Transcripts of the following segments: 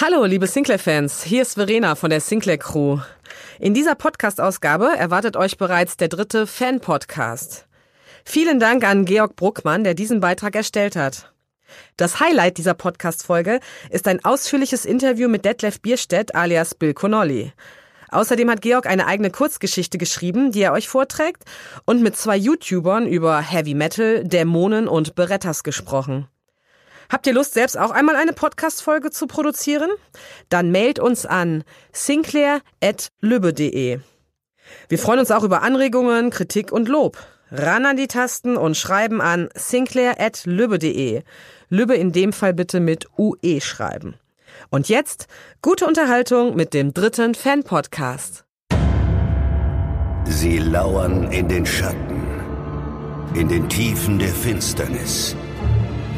Hallo, liebe Sinclair-Fans. Hier ist Verena von der Sinclair-Crew. In dieser Podcast-Ausgabe erwartet euch bereits der dritte Fan-Podcast. Vielen Dank an Georg Bruckmann, der diesen Beitrag erstellt hat. Das Highlight dieser Podcast-Folge ist ein ausführliches Interview mit Detlef Bierstedt alias Bill Connolly. Außerdem hat Georg eine eigene Kurzgeschichte geschrieben, die er euch vorträgt und mit zwei YouTubern über Heavy Metal, Dämonen und Berettas gesprochen. Habt ihr Lust, selbst auch einmal eine Podcast-Folge zu produzieren? Dann mailt uns an sinclair.lübbe.de. Wir freuen uns auch über Anregungen, Kritik und Lob. Ran an die Tasten und schreiben an sinclair.lübbe.de. Lübbe in dem Fall bitte mit UE schreiben. Und jetzt gute Unterhaltung mit dem dritten Fan-Podcast. Sie lauern in den Schatten, in den Tiefen der Finsternis,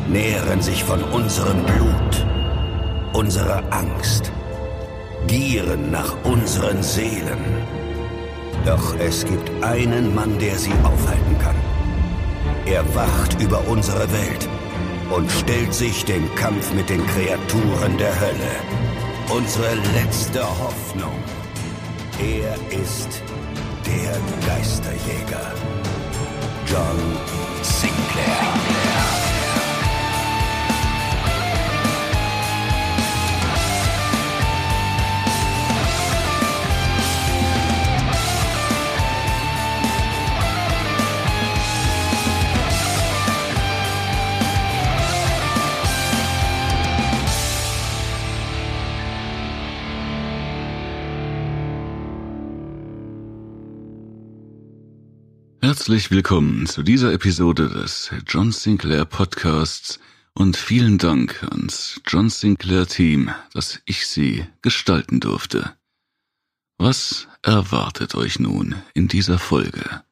nähren sich von unserem Blut, unserer Angst, gieren nach unseren Seelen. Doch es gibt einen Mann, der sie aufhalten kann. Er wacht über unsere Welt und stellt sich dem Kampf mit den Kreaturen der Hölle. Unsere letzte Hoffnung. Er ist der Geisterjäger. John Sinclair. Herzlich willkommen zu dieser Episode des John Sinclair Podcasts und vielen Dank ans John Sinclair Team, dass ich sie gestalten durfte. Was erwartet euch nun in dieser Folge?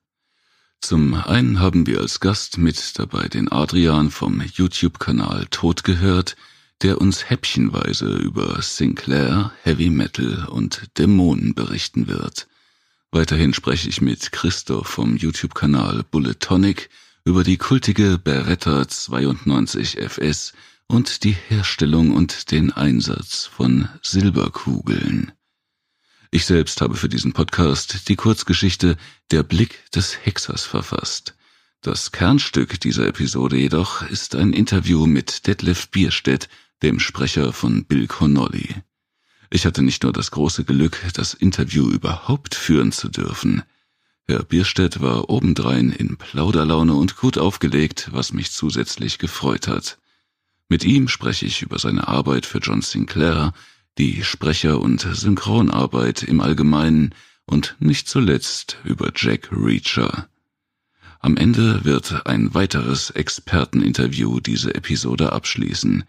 Zum einen haben wir als Gast mit dabei den Adrian vom YouTube-Kanal Tod gehört, der uns häppchenweise über Sinclair, Heavy Metal und Dämonen berichten wird. Weiterhin spreche ich mit Christoph vom YouTube-Kanal Bullet Tonic über die kultige Beretta 92 FS und die Herstellung und den Einsatz von Silberkugeln. Ich selbst habe für diesen Podcast die Kurzgeschichte Der Blick des Hexers verfasst. Das Kernstück dieser Episode jedoch ist ein Interview mit Detlef Bierstedt, dem Sprecher von Bill Connolly. Ich hatte nicht nur das große Glück, das Interview überhaupt führen zu dürfen. Herr Bierstedt war obendrein in Plauderlaune und gut aufgelegt, was mich zusätzlich gefreut hat. Mit ihm spreche ich über seine Arbeit für John Sinclair, die Sprecher- und Synchronarbeit im Allgemeinen und nicht zuletzt über Jack Reacher. Am Ende wird ein weiteres Experteninterview diese Episode abschließen.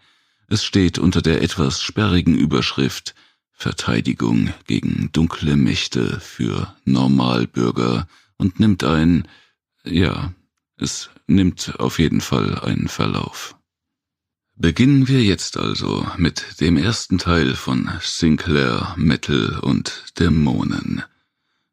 Es steht unter der etwas sperrigen Überschrift Verteidigung gegen dunkle Mächte für Normalbürger und nimmt ein, ja, es nimmt auf jeden Fall einen Verlauf. Beginnen wir jetzt also mit dem ersten Teil von Sinclair, Metal und Dämonen.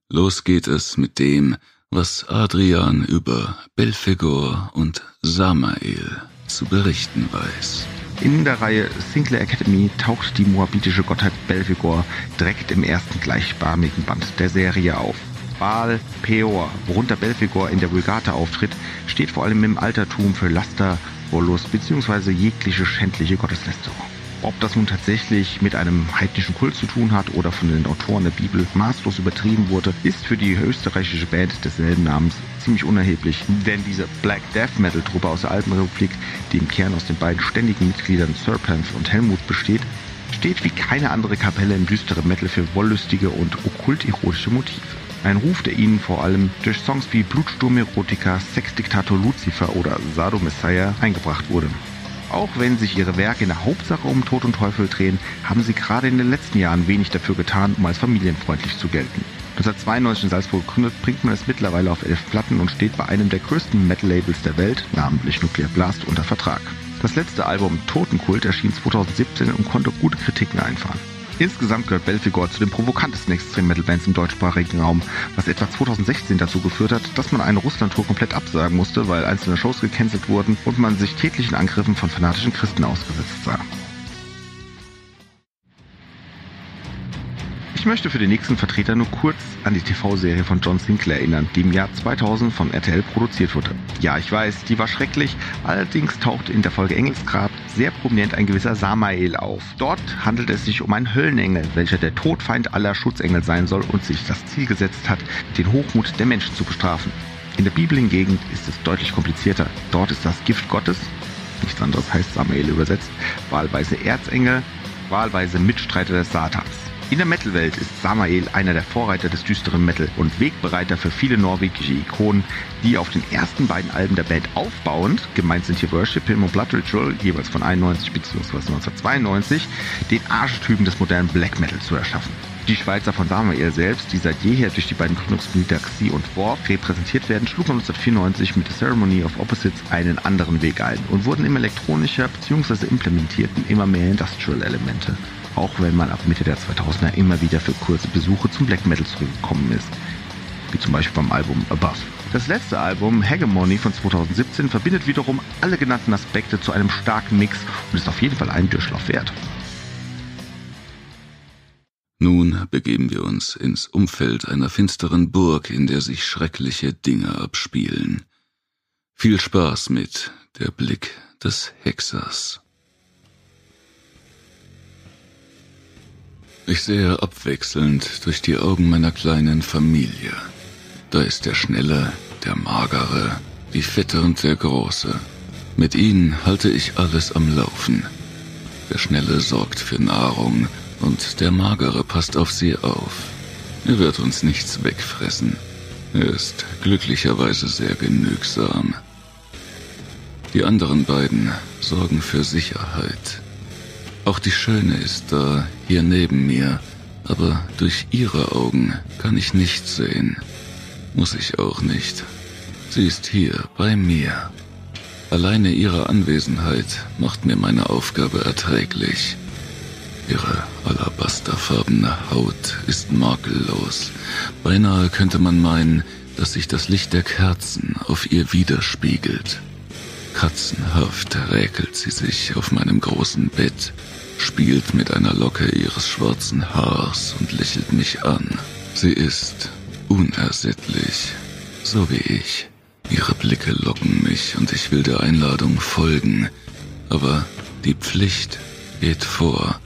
Los geht es mit dem, was Adrian über Belphegor und Samael zu berichten weiß. In der Reihe Sinclair Academy taucht die moabitische Gottheit Belphegor direkt im ersten gleichnamigen Band der Serie auf. Baal Peor, worunter Belphegor in der Vulgata auftritt, steht vor allem im Altertum für Laster, Wollust bzw. jegliche schändliche Gotteslästerung. Ob das nun tatsächlich mit einem heidnischen Kult zu tun hat oder von den Autoren der Bibel maßlos übertrieben wurde, ist für die österreichische Band desselben Namens ziemlich unerheblich, denn diese Black Death Metal Truppe aus der Alten Republik, die im Kern aus den beiden ständigen Mitgliedern Serpent und Helmut besteht, steht wie keine andere Kapelle im düsteren Metal für wollüstige und okkult-erotische Motive. Ein Ruf, der ihnen vor allem durch Songs wie Blutsturm Erotica, Sexdiktator Lucifer oder Sado Messiah eingebracht wurde. Auch wenn sich ihre Werke in der Hauptsache um Tod und Teufel drehen, haben sie gerade in den letzten Jahren wenig dafür getan, um als familienfreundlich zu gelten. 1992 in Salzburg gegründet, bringt man es mittlerweile auf elf Platten und steht bei einem der größten Metal-Labels der Welt, namentlich Nuclear Blast, unter Vertrag. Das letzte Album Totenkult erschien 2017 und konnte gute Kritiken einfahren. Insgesamt gehört Belfegor zu den provokantesten Extrem-Metal-Bands im deutschsprachigen Raum, was etwa 2016 dazu geführt hat, dass man eine Russland-Tour komplett absagen musste, weil einzelne Shows gecancelt wurden und man sich tätlichen Angriffen von fanatischen Christen ausgesetzt sah. Ich möchte für den nächsten Vertreter nur kurz an die TV-Serie von John Sinclair erinnern, die im Jahr 2000 von RTL produziert wurde. Ja, ich weiß, die war schrecklich, allerdings taucht in der Folge Engelsgrab sehr prominent ein gewisser Samael auf. Dort handelt es sich um einen Höllenengel, welcher der Todfeind aller Schutzengel sein soll und sich das Ziel gesetzt hat, den Hochmut der Menschen zu bestrafen. In der Bibel hingegen ist es deutlich komplizierter. Dort ist das Gift Gottes, nichts anderes heißt Samael übersetzt, wahlweise Erzengel, wahlweise Mitstreiter des Satans. In der Metal-Welt ist Samael einer der Vorreiter des düsteren Metal und Wegbereiter für viele norwegische Ikonen, die auf den ersten beiden Alben der Band aufbauend, gemeint sind hier Worship Him und Blood Ritual, jeweils von 91 bzw. 1992, den Archetypen des modernen Black Metal zu erschaffen. Die Schweizer von Samael selbst, die seit jeher durch die beiden Gründungsmitglieder Xi und Worf repräsentiert werden, schlugen 1994 mit The Ceremony of Opposites einen anderen Weg ein und wurden immer elektronischer bzw. implementierten immer mehr Industrial-Elemente auch wenn man ab Mitte der 2000er immer wieder für kurze Besuche zum Black Metal zurückgekommen ist, wie zum Beispiel beim Album Above. Das letzte Album, Hegemony von 2017, verbindet wiederum alle genannten Aspekte zu einem starken Mix und ist auf jeden Fall einen Durchlauf wert. Nun begeben wir uns ins Umfeld einer finsteren Burg, in der sich schreckliche Dinge abspielen. Viel Spaß mit Der Blick des Hexers. Ich sehe abwechselnd durch die Augen meiner kleinen Familie. Da ist der Schnelle, der Magere, die Fette und der Große. Mit ihnen halte ich alles am Laufen. Der Schnelle sorgt für Nahrung und der Magere passt auf sie auf. Er wird uns nichts wegfressen. Er ist glücklicherweise sehr genügsam. Die anderen beiden sorgen für Sicherheit. Auch die Schöne ist da, hier neben mir, aber durch ihre Augen kann ich nichts sehen. Muss ich auch nicht. Sie ist hier, bei mir. Alleine ihre Anwesenheit macht mir meine Aufgabe erträglich. Ihre alabasterfarbene Haut ist makellos. Beinahe könnte man meinen, dass sich das Licht der Kerzen auf ihr widerspiegelt. Katzenhaft räkelt sie sich auf meinem großen Bett, spielt mit einer Locke ihres schwarzen Haars und lächelt mich an. Sie ist unersättlich, so wie ich. Ihre Blicke locken mich und ich will der Einladung folgen. Aber die Pflicht geht vor.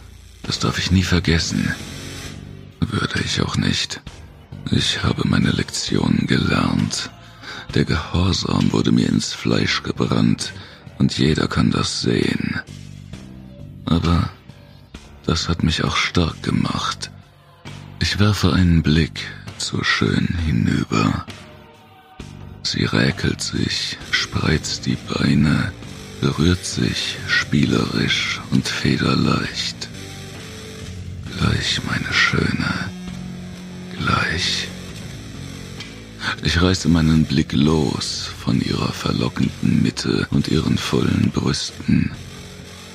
Das darf ich nie vergessen. Würde ich auch nicht. Ich habe meine Lektion gelernt. Der Gehorsam wurde mir ins Fleisch gebrannt und jeder kann das sehen. Aber das hat mich auch stark gemacht. Ich werfe einen Blick zur Schön hinüber. Sie räkelt sich, spreizt die Beine, berührt sich spielerisch und federleicht. Gleich, meine Schöne, gleich. Ich reiße meinen Blick los von ihrer verlockenden Mitte und ihren vollen Brüsten.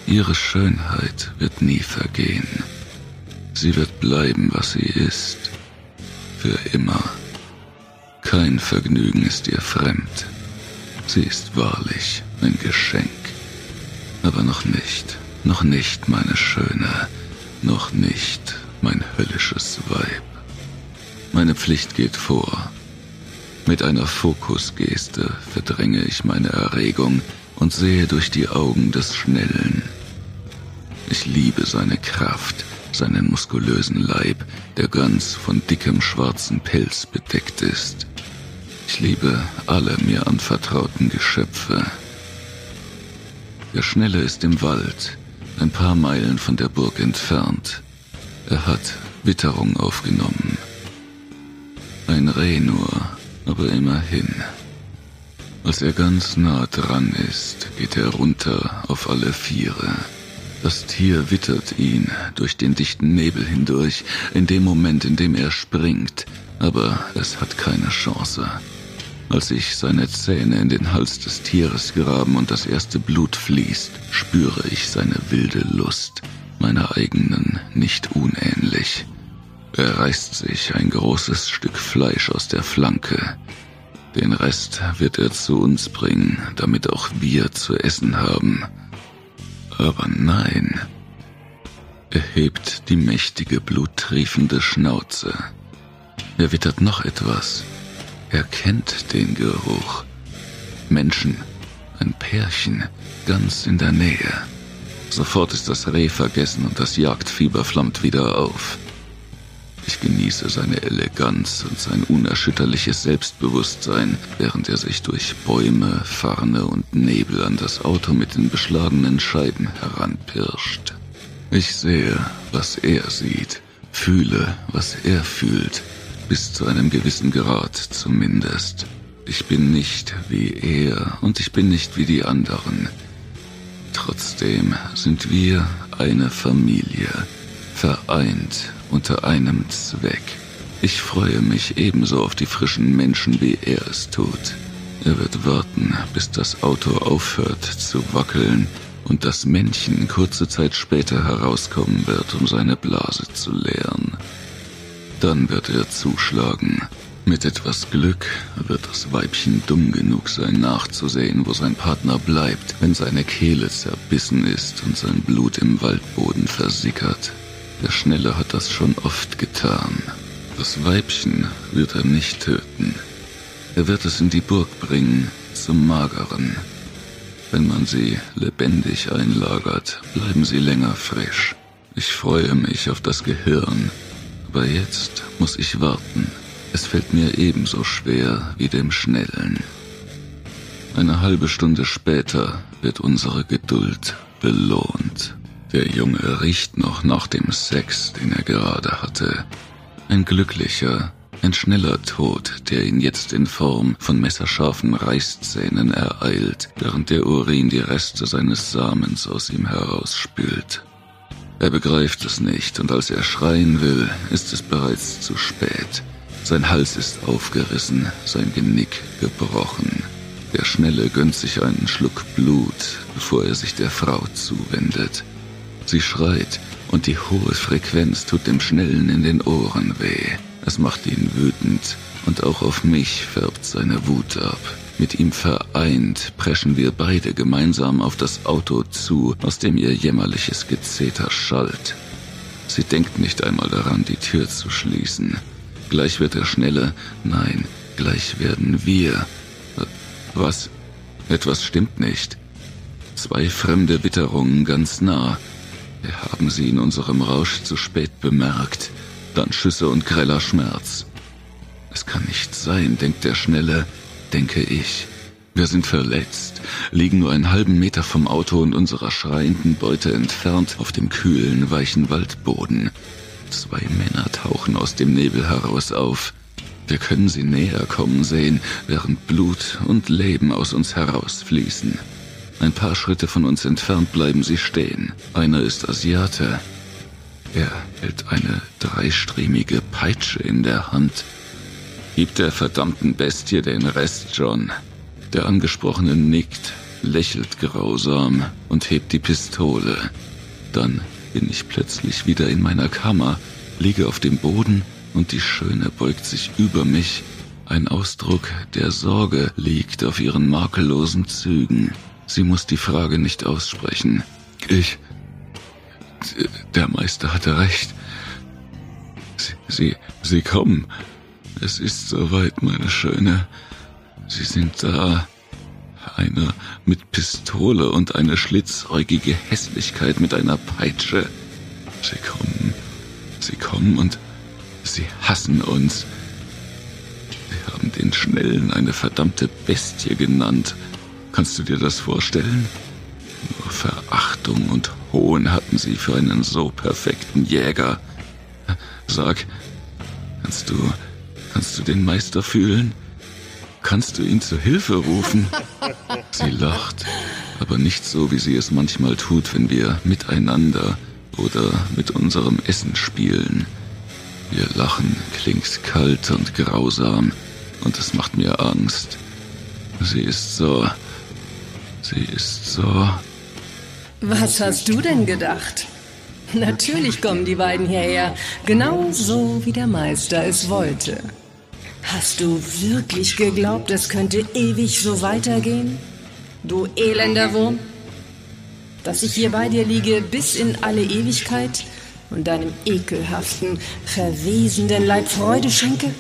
Ihre Schönheit wird nie vergehen. Sie wird bleiben, was sie ist. Für immer. Kein Vergnügen ist ihr fremd. Sie ist wahrlich ein Geschenk. Aber noch nicht, noch nicht, meine Schöne, noch nicht mein höllisches Weib. Meine Pflicht geht vor. Mit einer Fokusgeste verdränge ich meine Erregung und sehe durch die Augen des Schnellen. Ich liebe seine Kraft, seinen muskulösen Leib, der ganz von dickem schwarzen Pelz bedeckt ist. Ich liebe alle mir anvertrauten Geschöpfe. Der Schnelle ist im Wald, ein paar Meilen von der Burg entfernt. Er hat Witterung aufgenommen. Ein Reh nur, aber immerhin. Als er ganz nah dran ist, geht er runter auf alle Viere. Das Tier wittert ihn durch den dichten Nebel hindurch, in dem Moment, in dem er springt, aber es hat keine Chance. Als sich seine Zähne in den Hals des Tieres graben und das erste Blut fließt, spüre ich seine wilde Lust, meiner eigenen nicht unähnlich. Er reißt sich ein großes Stück Fleisch aus der Flanke. Den Rest wird er zu uns bringen, damit auch wir zu essen haben. Aber nein. Er hebt die mächtige, bluttriefende Schnauze. Er wittert noch etwas. Er kennt den Geruch. Menschen, ein Pärchen, ganz in der Nähe. Sofort ist das Reh vergessen und das Jagdfieber flammt wieder auf. Ich genieße seine Eleganz und sein unerschütterliches Selbstbewusstsein, während er sich durch Bäume, Farne und Nebel an das Auto mit den beschlagenen Scheiben heranpirscht. Ich sehe, was er sieht, fühle, was er fühlt, bis zu einem gewissen Grad zumindest. Ich bin nicht wie er und ich bin nicht wie die anderen. Trotzdem sind wir eine Familie, vereint unter einem Zweck. Ich freue mich ebenso auf die frischen Menschen, wie er es tut. Er wird warten, bis das Auto aufhört zu wackeln und das Männchen kurze Zeit später herauskommen wird, um seine Blase zu leeren. Dann wird er zuschlagen. Mit etwas Glück wird das Weibchen dumm genug sein, nachzusehen, wo sein Partner bleibt, wenn seine Kehle zerbissen ist und sein Blut im Waldboden versickert. Der Schnelle hat das schon oft getan. Das Weibchen wird er nicht töten. Er wird es in die Burg bringen, zum Mageren. Wenn man sie lebendig einlagert, bleiben sie länger frisch. Ich freue mich auf das Gehirn, aber jetzt muss ich warten. Es fällt mir ebenso schwer wie dem Schnellen. Eine halbe Stunde später wird unsere Geduld belohnt. Der Junge riecht noch nach dem Sex, den er gerade hatte. Ein glücklicher, ein schneller Tod, der ihn jetzt in Form von messerscharfen Reißzähnen ereilt, während der Urin die Reste seines Samens aus ihm herausspült. Er begreift es nicht, und als er schreien will, ist es bereits zu spät. Sein Hals ist aufgerissen, sein Genick gebrochen. Der Schnelle gönnt sich einen Schluck Blut, bevor er sich der Frau zuwendet. Sie schreit und die hohe Frequenz tut dem Schnellen in den Ohren weh. Es macht ihn wütend und auch auf mich färbt seine Wut ab. Mit ihm vereint preschen wir beide gemeinsam auf das Auto zu, aus dem ihr jämmerliches Gezeter schallt. Sie denkt nicht einmal daran, die Tür zu schließen. Gleich wird er schneller. Nein, gleich werden wir. Was? Etwas stimmt nicht. Zwei fremde Witterungen ganz nah. Wir haben sie in unserem Rausch zu spät bemerkt. Dann Schüsse und greller Schmerz. Es kann nicht sein, denkt der Schnelle, denke ich. Wir sind verletzt, liegen nur einen halben Meter vom Auto und unserer schreienden Beute entfernt auf dem kühlen, weichen Waldboden. Zwei Männer tauchen aus dem Nebel heraus auf. Wir können sie näher kommen sehen, während Blut und Leben aus uns herausfließen. Ein paar Schritte von uns entfernt bleiben sie stehen. Einer ist Asiate. Er hält eine dreistriemige Peitsche in der Hand. Gib der verdammten Bestie den Rest, John. Der Angesprochene nickt, lächelt grausam und hebt die Pistole. Dann bin ich plötzlich wieder in meiner Kammer, liege auf dem Boden und die Schöne beugt sich über mich. Ein Ausdruck der Sorge liegt auf ihren makellosen Zügen. Sie muss die Frage nicht aussprechen. Ich. Der Meister hatte recht. Sie, sie, sie kommen. Es ist soweit, meine Schöne. Sie sind da. Einer mit Pistole und eine schlitzäugige Hässlichkeit mit einer Peitsche. Sie kommen. Sie kommen und sie hassen uns. Sie haben den Schnellen eine verdammte Bestie genannt Kannst du dir das vorstellen? Nur Verachtung und Hohn hatten sie für einen so perfekten Jäger. Sag, kannst du, kannst du den Meister fühlen? Kannst du ihn zu Hilfe rufen? Sie lacht, aber nicht so, wie sie es manchmal tut, wenn wir miteinander oder mit unserem Essen spielen. Ihr Lachen klingt kalt und grausam und es macht mir Angst. Sie ist so. Sie ist so. Was hast du denn gedacht? Natürlich kommen die beiden hierher, genau so wie der Meister es wollte. Hast du wirklich geglaubt, es könnte ewig so weitergehen? Du elender Wurm? Dass ich hier bei dir liege bis in alle Ewigkeit und deinem ekelhaften, verwesenden Leib Freude schenke?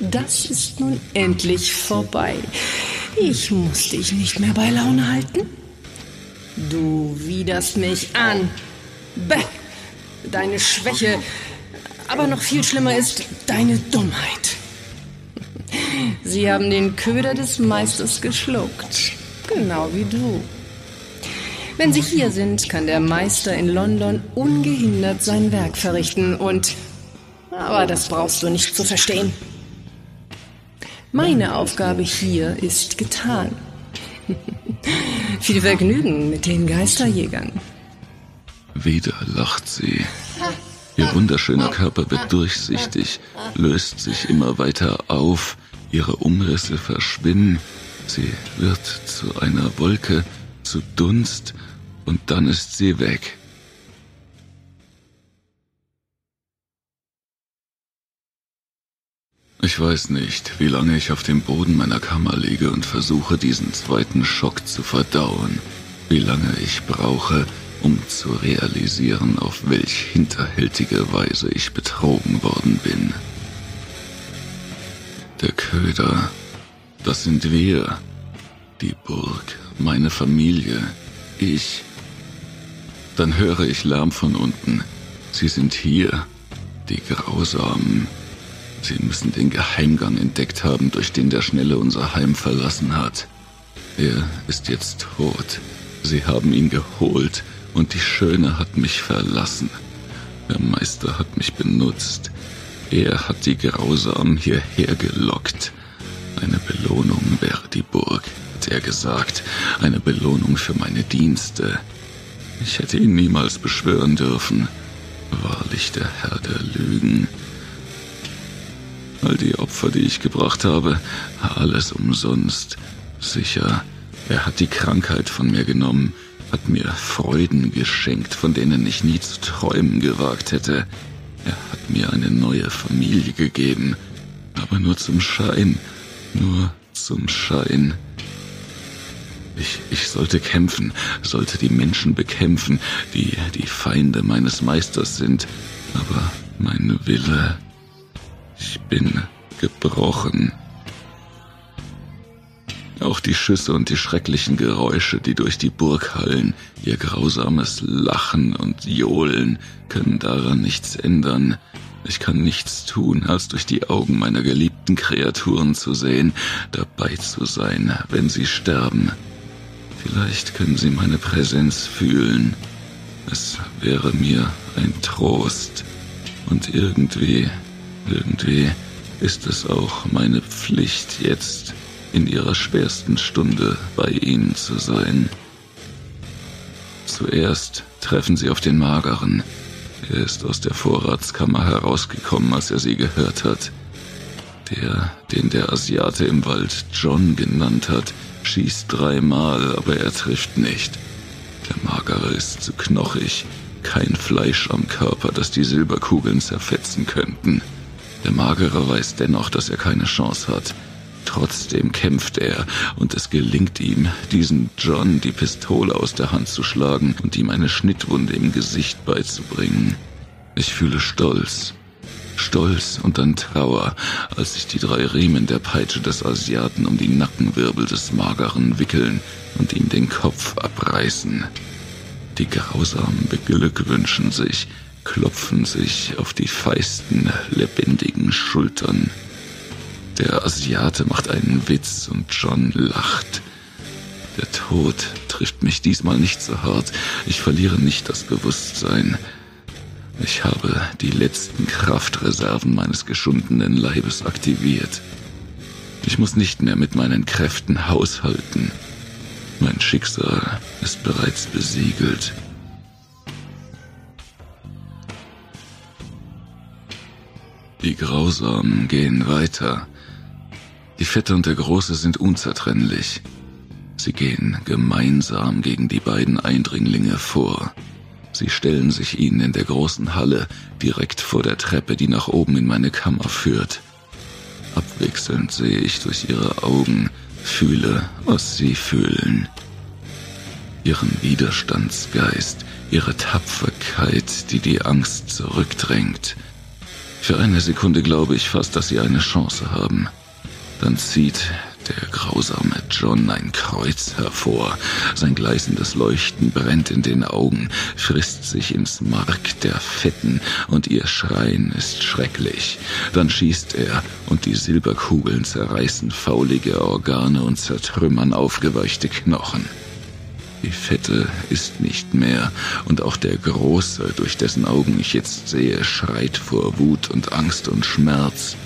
Das ist nun endlich vorbei. Ich muss dich nicht mehr bei Laune halten. Du widerst mich an. Bäh, deine Schwäche, aber noch viel schlimmer ist deine Dummheit. Sie haben den Köder des Meisters geschluckt, genau wie du. Wenn Sie hier sind, kann der Meister in London ungehindert sein Werk verrichten und... Aber das brauchst du nicht zu verstehen. Meine Aufgabe hier ist getan. Viel Vergnügen mit den Geisterjägern. Wieder lacht sie. Ihr wunderschöner Körper wird durchsichtig, löst sich immer weiter auf, ihre Umrisse verschwinden, sie wird zu einer Wolke, zu Dunst, und dann ist sie weg. Ich weiß nicht, wie lange ich auf dem Boden meiner Kammer liege und versuche, diesen zweiten Schock zu verdauen, wie lange ich brauche, um zu realisieren, auf welch hinterhältige Weise ich betrogen worden bin. Der Köder, das sind wir, die Burg, meine Familie, ich. Dann höre ich Lärm von unten. Sie sind hier, die Grausamen. Sie müssen den Geheimgang entdeckt haben, durch den der Schnelle unser Heim verlassen hat. Er ist jetzt tot. Sie haben ihn geholt und die Schöne hat mich verlassen. Der Meister hat mich benutzt. Er hat die Grausamen hierher gelockt. Eine Belohnung wäre die Burg, hat er gesagt. Eine Belohnung für meine Dienste. Ich hätte ihn niemals beschwören dürfen. Wahrlich der Herr der Lügen. All die Opfer, die ich gebracht habe, alles umsonst. Sicher, er hat die Krankheit von mir genommen, hat mir Freuden geschenkt, von denen ich nie zu träumen gewagt hätte. Er hat mir eine neue Familie gegeben, aber nur zum Schein, nur zum Schein. Ich, ich sollte kämpfen, sollte die Menschen bekämpfen, die die Feinde meines Meisters sind, aber mein Wille, bin gebrochen. Auch die Schüsse und die schrecklichen Geräusche, die durch die Burg hallen, ihr grausames Lachen und Johlen, können daran nichts ändern. Ich kann nichts tun, als durch die Augen meiner geliebten Kreaturen zu sehen, dabei zu sein, wenn sie sterben. Vielleicht können sie meine Präsenz fühlen. Es wäre mir ein Trost. Und irgendwie, irgendwie ist es auch meine Pflicht jetzt in ihrer schwersten Stunde bei ihnen zu sein. Zuerst treffen sie auf den Mageren. Er ist aus der Vorratskammer herausgekommen, als er sie gehört hat. Der, den der Asiate im Wald John genannt hat, schießt dreimal, aber er trifft nicht. Der Magere ist zu knochig, kein Fleisch am Körper, das die Silberkugeln zerfetzen könnten. Der Magere weiß dennoch, dass er keine Chance hat. Trotzdem kämpft er und es gelingt ihm, diesem John die Pistole aus der Hand zu schlagen und ihm eine Schnittwunde im Gesicht beizubringen. Ich fühle Stolz. Stolz und dann Trauer, als sich die drei Riemen der Peitsche des Asiaten um die Nackenwirbel des Mageren wickeln und ihm den Kopf abreißen. Die Grausamen beglückwünschen sich, klopfen sich auf die feisten, lebendigen Schultern. Der Asiate macht einen Witz und John lacht. Der Tod trifft mich diesmal nicht so hart. Ich verliere nicht das Bewusstsein. Ich habe die letzten Kraftreserven meines geschundenen Leibes aktiviert. Ich muss nicht mehr mit meinen Kräften haushalten. Mein Schicksal ist bereits besiegelt. Die Grausamen gehen weiter. Die Fette und der Große sind unzertrennlich. Sie gehen gemeinsam gegen die beiden Eindringlinge vor. Sie stellen sich ihnen in der großen Halle direkt vor der Treppe, die nach oben in meine Kammer führt. Abwechselnd sehe ich durch ihre Augen, fühle, was sie fühlen. Ihren Widerstandsgeist, ihre Tapferkeit, die die Angst zurückdrängt. Für eine Sekunde glaube ich fast, dass sie eine Chance haben. Dann zieht der grausame John ein Kreuz hervor. Sein gleißendes Leuchten brennt in den Augen, frisst sich ins Mark der Fetten und ihr Schreien ist schrecklich. Dann schießt er und die Silberkugeln zerreißen faulige Organe und zertrümmern aufgeweichte Knochen. Die Fette ist nicht mehr, und auch der Große, durch dessen Augen ich jetzt sehe, schreit vor Wut und Angst und Schmerz.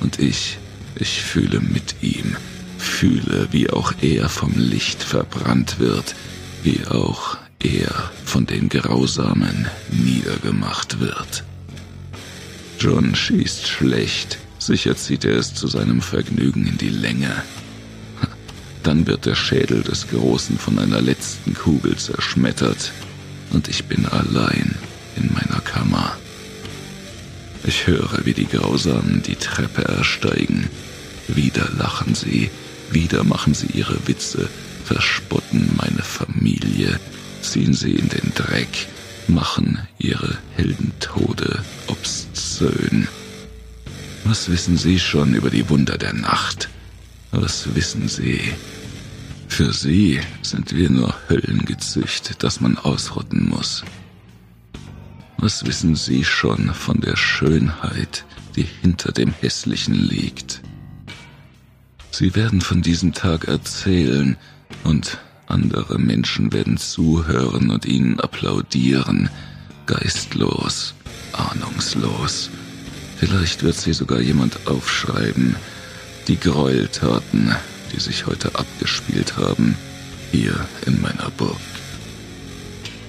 Und ich, ich fühle mit ihm, fühle, wie auch er vom Licht verbrannt wird, wie auch er von den Grausamen niedergemacht wird. John schießt schlecht, sicher zieht er es zu seinem Vergnügen in die Länge. Dann wird der Schädel des Großen von einer letzten Kugel zerschmettert und ich bin allein in meiner Kammer. Ich höre, wie die Grausamen die Treppe ersteigen. Wieder lachen sie, wieder machen sie ihre Witze, verspotten meine Familie, ziehen sie in den Dreck, machen ihre Heldentode obszön. Was wissen Sie schon über die Wunder der Nacht? Was wissen Sie? Für Sie sind wir nur Höllen gezüchtet, das man ausrotten muss. Was wissen Sie schon von der Schönheit, die hinter dem Hässlichen liegt? Sie werden von diesem Tag erzählen und andere Menschen werden zuhören und ihnen applaudieren, geistlos, ahnungslos. Vielleicht wird sie sogar jemand aufschreiben, die Gräueltaten, die sich heute abgespielt haben, hier in meiner Burg.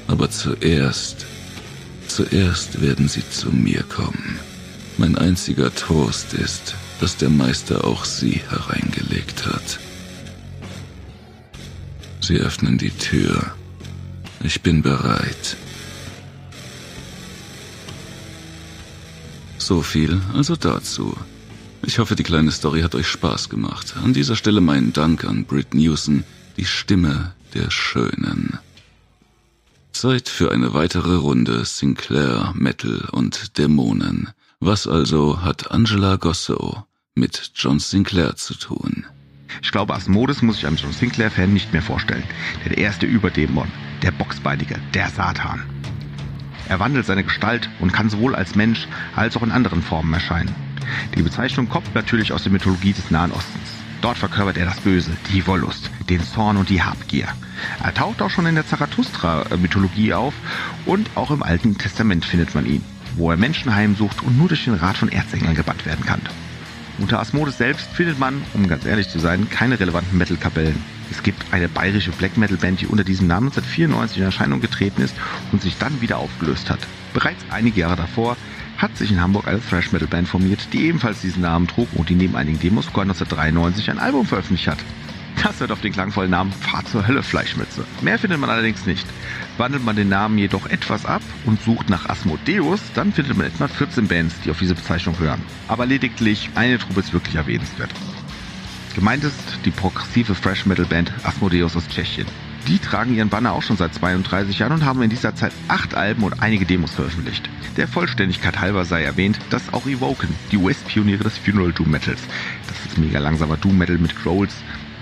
Aber zuerst, zuerst werden sie zu mir kommen. Mein einziger Trost ist, dass der Meister auch sie hereingelegt hat. Sie öffnen die Tür. Ich bin bereit. So viel also dazu. Ich hoffe, die kleine Story hat euch Spaß gemacht. An dieser Stelle meinen Dank an Britt Newson, die Stimme der Schönen. Zeit für eine weitere Runde Sinclair, Metal und Dämonen. Was also hat Angela Gossow mit John Sinclair zu tun? Ich glaube, Asmodes muss ich einem John Sinclair-Fan nicht mehr vorstellen. Der erste Überdämon, der Boxbeinige, der Satan. Er wandelt seine Gestalt und kann sowohl als Mensch als auch in anderen Formen erscheinen. Die Bezeichnung kommt natürlich aus der Mythologie des Nahen Ostens. Dort verkörpert er das Böse, die Wollust, den Zorn und die Habgier. Er taucht auch schon in der Zarathustra-Mythologie auf und auch im Alten Testament findet man ihn, wo er Menschen heimsucht und nur durch den Rat von Erzengeln gebannt werden kann. Unter Asmodes selbst findet man, um ganz ehrlich zu sein, keine relevanten Metal-Kapellen. Es gibt eine bayerische Black Metal Band, die unter diesem Namen 1994 in Erscheinung getreten ist und sich dann wieder aufgelöst hat. Bereits einige Jahre davor hat sich in Hamburg eine Thrash Metal Band formiert, die ebenfalls diesen Namen trug und die neben einigen Demos sogar 1993 ein Album veröffentlicht hat. Das hört auf den klangvollen Namen Fahr zur Hölle Fleischmütze. Mehr findet man allerdings nicht. Wandelt man den Namen jedoch etwas ab und sucht nach Asmodeus, dann findet man etwa 14 Bands, die auf diese Bezeichnung hören. Aber lediglich eine Truppe ist wirklich erwähnenswert. Gemeint ist die progressive Thrash Metal Band Asmodeus aus Tschechien. Die tragen ihren Banner auch schon seit 32 Jahren und haben in dieser Zeit acht Alben und einige Demos veröffentlicht. Der Vollständigkeit halber sei erwähnt, dass auch Evoken, die US-Pioniere des Funeral Doom Metals, das ist mega langsamer Doom Metal mit Growls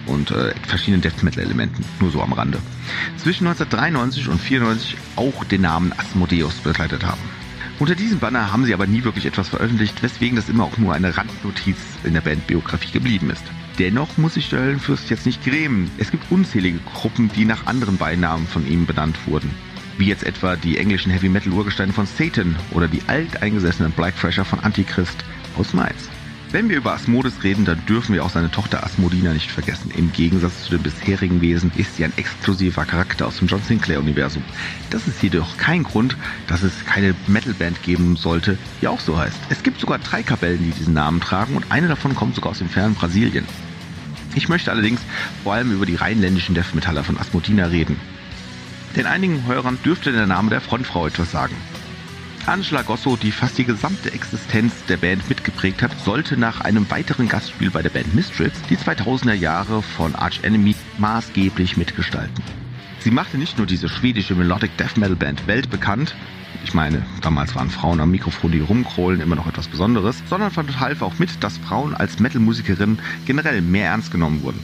und äh, verschiedenen Death Metal Elementen, nur so am Rande, zwischen 1993 und 94 auch den Namen Asmodeus begleitet haben. Unter diesem Banner haben sie aber nie wirklich etwas veröffentlicht, weswegen das immer auch nur eine Randnotiz in der Bandbiografie geblieben ist. Dennoch muss sich der Höllenfürst jetzt nicht grämen. Es gibt unzählige Gruppen, die nach anderen Beinamen von ihm benannt wurden. Wie jetzt etwa die englischen Heavy Metal Urgesteine von Satan oder die alteingesessenen Black Thrasher von Antichrist aus Mainz. Wenn wir über Asmodes reden, dann dürfen wir auch seine Tochter Asmodina nicht vergessen. Im Gegensatz zu den bisherigen Wesen ist sie ein exklusiver Charakter aus dem John Sinclair-Universum. Das ist jedoch kein Grund, dass es keine Metalband geben sollte, die auch so heißt. Es gibt sogar drei Kapellen, die diesen Namen tragen und eine davon kommt sogar aus dem fernen Brasilien. Ich möchte allerdings vor allem über die rheinländischen Death Metaller von Asmodina reden. Den einigen Hörern dürfte der Name der Frontfrau etwas sagen. Angela Gosso, die fast die gesamte Existenz der Band mitgeprägt hat, sollte nach einem weiteren Gastspiel bei der Band Mistreats die 2000er Jahre von Arch Enemy maßgeblich mitgestalten. Sie machte nicht nur diese schwedische Melodic Death Metal Band weltbekannt, ich meine, damals waren Frauen am Mikrofon, die rumkrollen, immer noch etwas Besonderes, sondern half auch mit, dass Frauen als Metal-Musikerinnen generell mehr ernst genommen wurden.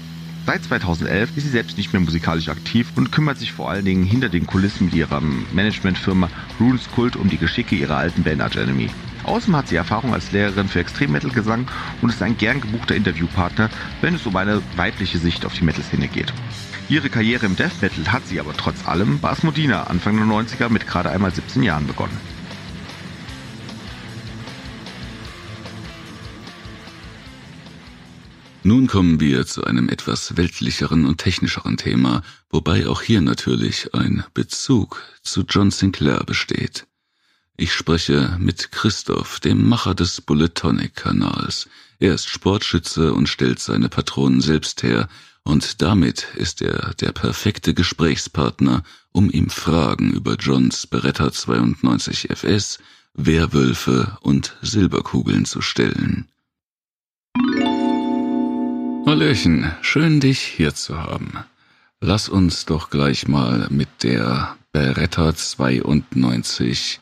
Seit 2011 ist sie selbst nicht mehr musikalisch aktiv und kümmert sich vor allen Dingen hinter den Kulissen mit ihrer Managementfirma Runes Cult um die Geschicke ihrer alten Band Arch Enemy. Außerdem hat sie Erfahrung als Lehrerin für Extrem-Metal-Gesang und ist ein gern gebuchter Interviewpartner, wenn es um eine weibliche Sicht auf die Metal-Szene geht. Ihre Karriere im Death Metal hat sie aber trotz allem bei Asmodina Anfang der 90er mit gerade einmal 17 Jahren begonnen. Nun kommen wir zu einem etwas weltlicheren und technischeren Thema, wobei auch hier natürlich ein Bezug zu John Sinclair besteht. Ich spreche mit Christoph, dem Macher des Bulletonic-Kanals. Er ist Sportschütze und stellt seine Patronen selbst her, und damit ist er der perfekte Gesprächspartner, um ihm Fragen über Johns Beretta 92 FS, Werwölfe und Silberkugeln zu stellen. Hallöchen, schön dich hier zu haben. Lass uns doch gleich mal mit der Beretta 92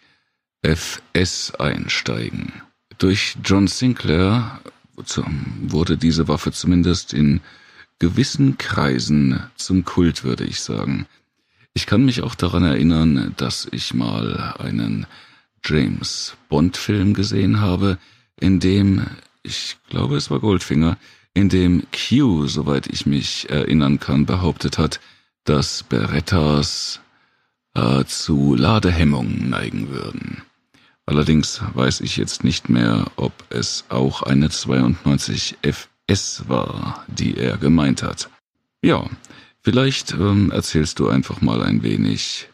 FS einsteigen. Durch John Sinclair wurde diese Waffe zumindest in gewissen Kreisen zum Kult, würde ich sagen. Ich kann mich auch daran erinnern, dass ich mal einen James Bond Film gesehen habe, in dem, ich glaube es war Goldfinger, in dem Q, soweit ich mich erinnern kann, behauptet hat, dass Berettas äh, zu Ladehemmungen neigen würden. Allerdings weiß ich jetzt nicht mehr, ob es auch eine 92 FS war, die er gemeint hat. Ja, vielleicht ähm, erzählst du einfach mal ein wenig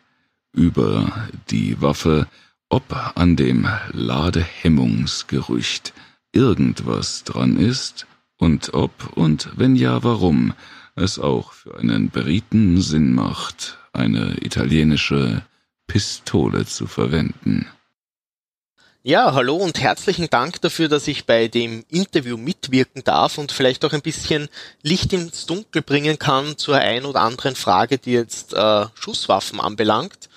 über die Waffe, ob an dem Ladehemmungsgerücht irgendwas dran ist und ob und wenn ja, warum es auch für einen Briten Sinn macht, eine italienische Pistole zu verwenden. Ja, hallo und herzlichen Dank dafür, dass ich bei dem Interview mitwirken darf und vielleicht auch ein bisschen Licht ins Dunkel bringen kann zur ein oder anderen Frage, die jetzt äh, Schusswaffen anbelangt.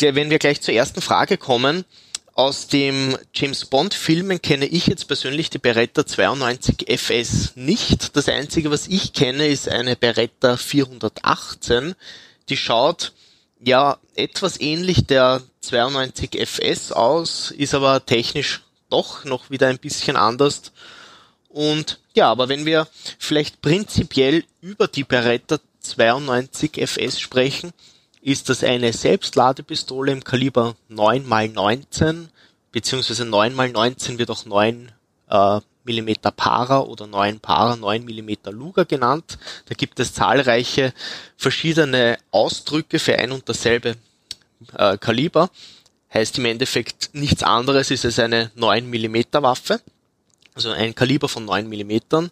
Wenn wir gleich zur ersten Frage kommen, aus dem James Bond Filmen kenne ich jetzt persönlich die Beretta 92 FS nicht. Das einzige, was ich kenne, ist eine Beretta 418. Die schaut ja etwas ähnlich der 92 FS aus, ist aber technisch doch noch wieder ein bisschen anders. Und ja, aber wenn wir vielleicht prinzipiell über die Beretta 92 FS sprechen, ist das eine Selbstladepistole im Kaliber 9x19, beziehungsweise 9x19 wird auch 9 äh, mm Para oder 9 Para, 9 mm Luger genannt. Da gibt es zahlreiche verschiedene Ausdrücke für ein und dasselbe äh, Kaliber. Heißt im Endeffekt nichts anderes ist es eine 9 mm Waffe, also ein Kaliber von 9 mm.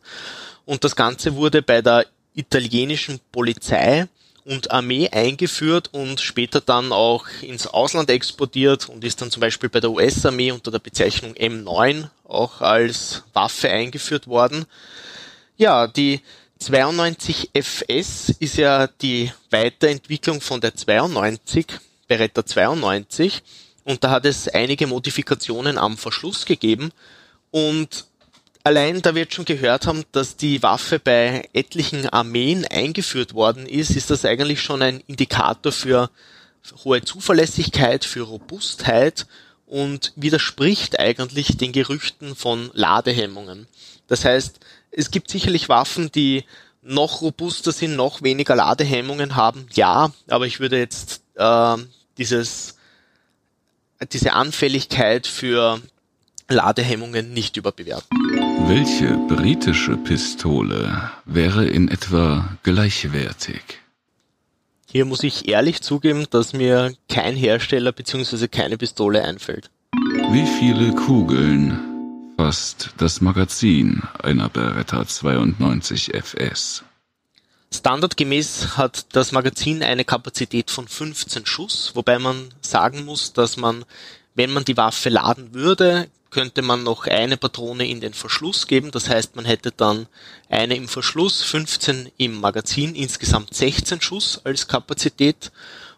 Und das Ganze wurde bei der italienischen Polizei und Armee eingeführt und später dann auch ins Ausland exportiert und ist dann zum Beispiel bei der US-Armee unter der Bezeichnung M9 auch als Waffe eingeführt worden. Ja, die 92 FS ist ja die Weiterentwicklung von der 92, Beretta 92 und da hat es einige Modifikationen am Verschluss gegeben und Allein da wir jetzt schon gehört haben, dass die Waffe bei etlichen Armeen eingeführt worden ist, ist das eigentlich schon ein Indikator für hohe Zuverlässigkeit, für Robustheit und widerspricht eigentlich den Gerüchten von Ladehemmungen. Das heißt, es gibt sicherlich Waffen, die noch robuster sind, noch weniger Ladehemmungen haben, ja, aber ich würde jetzt äh, dieses diese Anfälligkeit für Ladehemmungen nicht überbewerten. Welche britische Pistole wäre in etwa gleichwertig? Hier muss ich ehrlich zugeben, dass mir kein Hersteller bzw. keine Pistole einfällt. Wie viele Kugeln fasst das Magazin einer Beretta 92 FS? Standardgemäß hat das Magazin eine Kapazität von 15 Schuss, wobei man sagen muss, dass man, wenn man die Waffe laden würde, könnte man noch eine Patrone in den Verschluss geben. Das heißt, man hätte dann eine im Verschluss, 15 im Magazin, insgesamt 16 Schuss als Kapazität.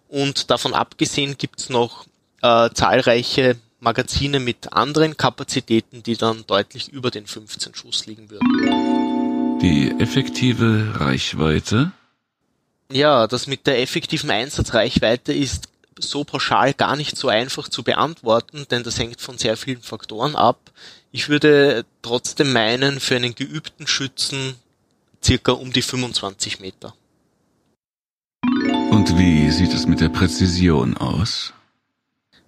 Und davon abgesehen gibt's noch äh, zahlreiche Magazine mit anderen Kapazitäten, die dann deutlich über den 15 Schuss liegen würden. Die effektive Reichweite? Ja, das mit der effektiven Einsatzreichweite ist so pauschal gar nicht so einfach zu beantworten, denn das hängt von sehr vielen Faktoren ab. Ich würde trotzdem meinen, für einen geübten Schützen circa um die 25 Meter. Und wie sieht es mit der Präzision aus?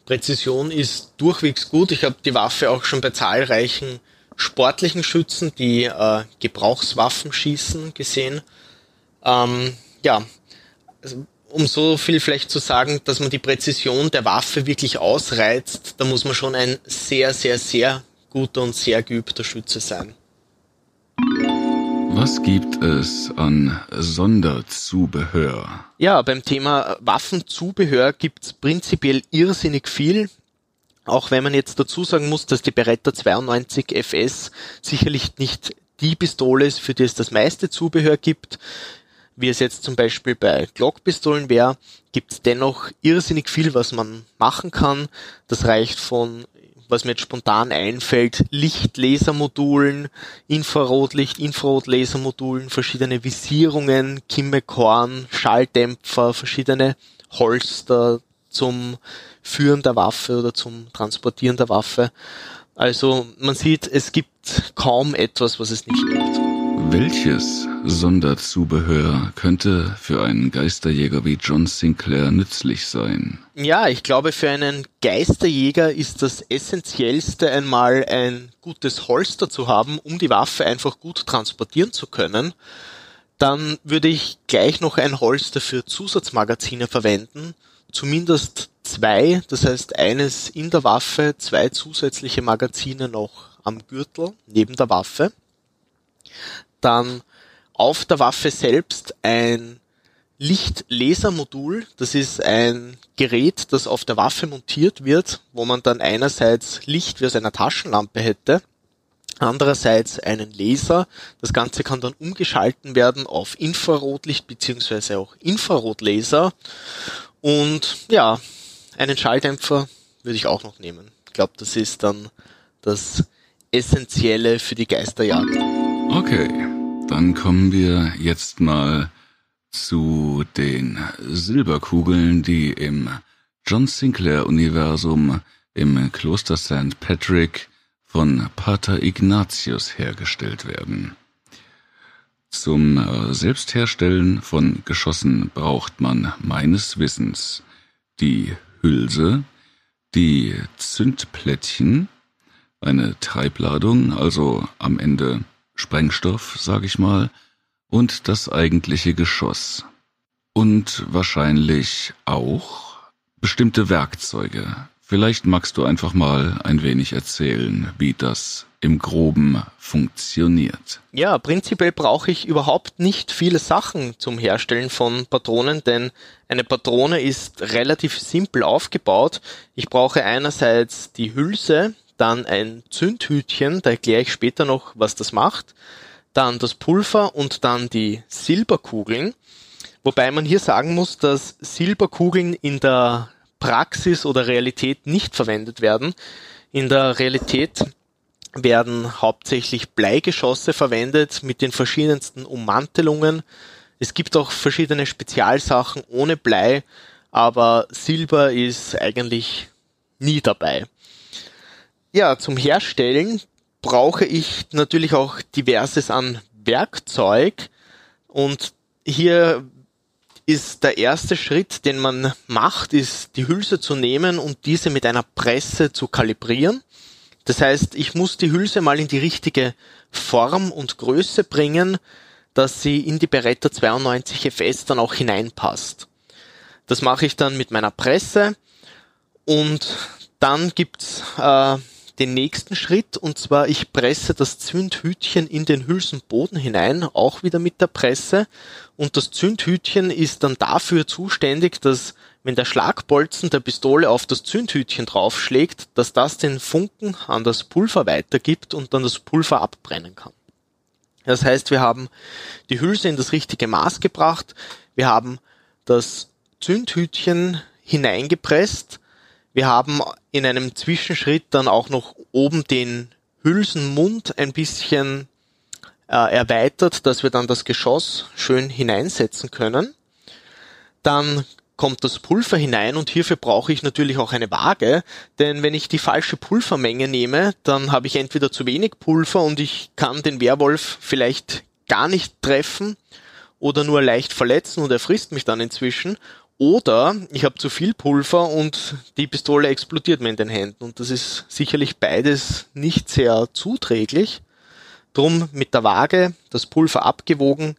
Präzision ist durchwegs gut. Ich habe die Waffe auch schon bei zahlreichen sportlichen Schützen, die äh, Gebrauchswaffen schießen, gesehen. Ähm, ja, also um so viel vielleicht zu sagen, dass man die Präzision der Waffe wirklich ausreizt, da muss man schon ein sehr, sehr, sehr guter und sehr geübter Schütze sein. Was gibt es an Sonderzubehör? Ja, beim Thema Waffenzubehör gibt's prinzipiell irrsinnig viel. Auch wenn man jetzt dazu sagen muss, dass die Beretta 92 FS sicherlich nicht die Pistole ist, für die es das meiste Zubehör gibt wie es jetzt zum Beispiel bei Glockpistolen wäre, gibt es dennoch irrsinnig viel, was man machen kann. Das reicht von, was mir jetzt spontan einfällt, Lichtlasermodulen, Infrarotlicht, Infrarotlasermodulen, verschiedene Visierungen, Kimmekorn, Schalldämpfer, verschiedene Holster zum Führen der Waffe oder zum Transportieren der Waffe. Also man sieht, es gibt kaum etwas, was es nicht gibt. Welches Sonderzubehör könnte für einen Geisterjäger wie John Sinclair nützlich sein? Ja, ich glaube, für einen Geisterjäger ist das Essentiellste einmal ein gutes Holster zu haben, um die Waffe einfach gut transportieren zu können. Dann würde ich gleich noch ein Holster für Zusatzmagazine verwenden. Zumindest zwei, das heißt eines in der Waffe, zwei zusätzliche Magazine noch am Gürtel neben der Waffe dann auf der Waffe selbst ein Lichtlasermodul. Das ist ein Gerät, das auf der Waffe montiert wird, wo man dann einerseits Licht wie aus einer Taschenlampe hätte, andererseits einen Laser. Das Ganze kann dann umgeschalten werden auf Infrarotlicht beziehungsweise auch Infrarotlaser. Und ja, einen Schalldämpfer würde ich auch noch nehmen. Ich glaube, das ist dann das Essentielle für die Geisterjagd. Okay, dann kommen wir jetzt mal zu den Silberkugeln, die im John Sinclair Universum im Kloster St. Patrick von Pater Ignatius hergestellt werden. Zum äh, Selbstherstellen von Geschossen braucht man meines Wissens die Hülse, die Zündplättchen, eine Treibladung, also am Ende Sprengstoff, sag ich mal, und das eigentliche Geschoss. Und wahrscheinlich auch bestimmte Werkzeuge. Vielleicht magst du einfach mal ein wenig erzählen, wie das im groben funktioniert. Ja, prinzipiell brauche ich überhaupt nicht viele Sachen zum Herstellen von Patronen, denn eine Patrone ist relativ simpel aufgebaut. Ich brauche einerseits die Hülse, dann ein Zündhütchen, da erkläre ich später noch, was das macht, dann das Pulver und dann die Silberkugeln. Wobei man hier sagen muss, dass Silberkugeln in der Praxis oder Realität nicht verwendet werden. In der Realität werden hauptsächlich Bleigeschosse verwendet mit den verschiedensten Ummantelungen. Es gibt auch verschiedene Spezialsachen ohne Blei, aber Silber ist eigentlich nie dabei. Ja, zum Herstellen brauche ich natürlich auch diverses an Werkzeug und hier ist der erste Schritt, den man macht, ist die Hülse zu nehmen und diese mit einer Presse zu kalibrieren. Das heißt, ich muss die Hülse mal in die richtige Form und Größe bringen, dass sie in die Beretta 92 FS dann auch hineinpasst. Das mache ich dann mit meiner Presse und dann gibt's äh, den nächsten Schritt und zwar ich presse das Zündhütchen in den Hülsenboden hinein, auch wieder mit der Presse. Und das Zündhütchen ist dann dafür zuständig, dass wenn der Schlagbolzen der Pistole auf das Zündhütchen draufschlägt, dass das den Funken an das Pulver weitergibt und dann das Pulver abbrennen kann. Das heißt, wir haben die Hülse in das richtige Maß gebracht, wir haben das Zündhütchen hineingepresst, wir haben in einem Zwischenschritt dann auch noch oben den Hülsenmund ein bisschen äh, erweitert, dass wir dann das Geschoss schön hineinsetzen können. Dann kommt das Pulver hinein und hierfür brauche ich natürlich auch eine Waage, denn wenn ich die falsche Pulvermenge nehme, dann habe ich entweder zu wenig Pulver und ich kann den Werwolf vielleicht gar nicht treffen oder nur leicht verletzen und er frisst mich dann inzwischen oder ich habe zu viel Pulver und die Pistole explodiert mir in den Händen. Und das ist sicherlich beides nicht sehr zuträglich. Drum mit der Waage das Pulver abgewogen,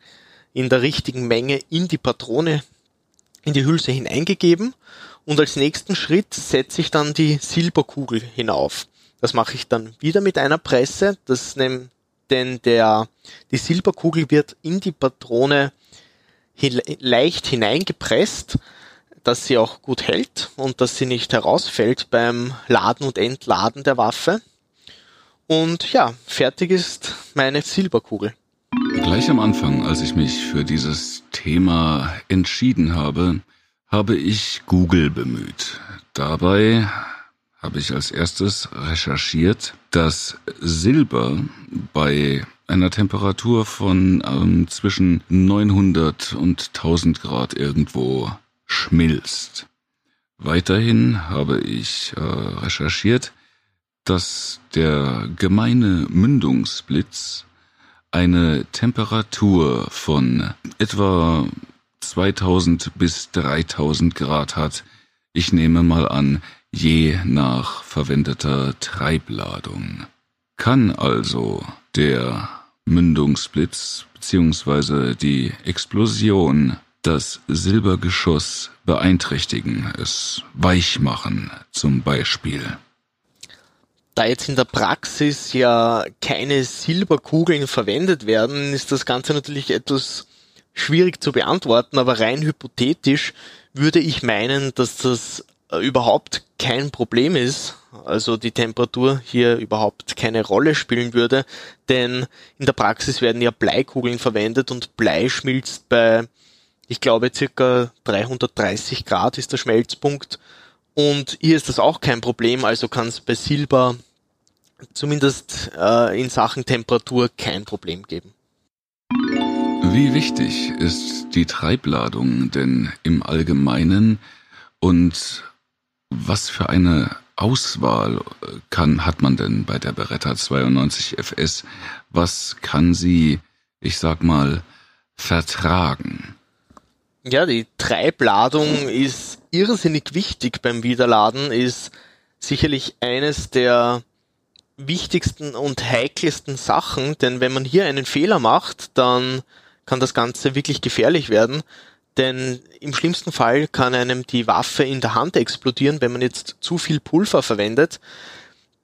in der richtigen Menge in die Patrone, in die Hülse hineingegeben. Und als nächsten Schritt setze ich dann die Silberkugel hinauf. Das mache ich dann wieder mit einer Presse. Das nehm, denn der, die Silberkugel wird in die Patrone leicht hineingepresst, dass sie auch gut hält und dass sie nicht herausfällt beim Laden und Entladen der Waffe. Und ja, fertig ist meine Silberkugel. Gleich am Anfang, als ich mich für dieses Thema entschieden habe, habe ich Google bemüht. Dabei habe ich als erstes recherchiert, dass Silber bei einer Temperatur von ähm, zwischen 900 und 1000 Grad irgendwo schmilzt. Weiterhin habe ich äh, recherchiert, dass der gemeine Mündungsblitz eine Temperatur von etwa 2000 bis 3000 Grad hat. Ich nehme mal an, je nach verwendeter Treibladung. Kann also der Mündungsblitz bzw. die Explosion das Silbergeschoss beeinträchtigen, es weich machen zum Beispiel. Da jetzt in der Praxis ja keine Silberkugeln verwendet werden, ist das Ganze natürlich etwas schwierig zu beantworten, aber rein hypothetisch würde ich meinen, dass das äh, überhaupt kein Problem ist, also die Temperatur hier überhaupt keine Rolle spielen würde, denn in der Praxis werden ja Bleikugeln verwendet und Blei schmilzt bei, ich glaube, circa 330 Grad ist der Schmelzpunkt und hier ist das auch kein Problem, also kann es bei Silber zumindest äh, in Sachen Temperatur kein Problem geben. Wie wichtig ist die Treibladung denn im Allgemeinen und was für eine Auswahl äh, kann, hat man denn bei der Beretta 92 FS? Was kann sie, ich sag mal, vertragen? Ja, die Treibladung ist irrsinnig wichtig beim Wiederladen, ist sicherlich eines der wichtigsten und heikelsten Sachen, denn wenn man hier einen Fehler macht, dann kann das Ganze wirklich gefährlich werden. Denn im schlimmsten Fall kann einem die Waffe in der Hand explodieren, wenn man jetzt zu viel Pulver verwendet.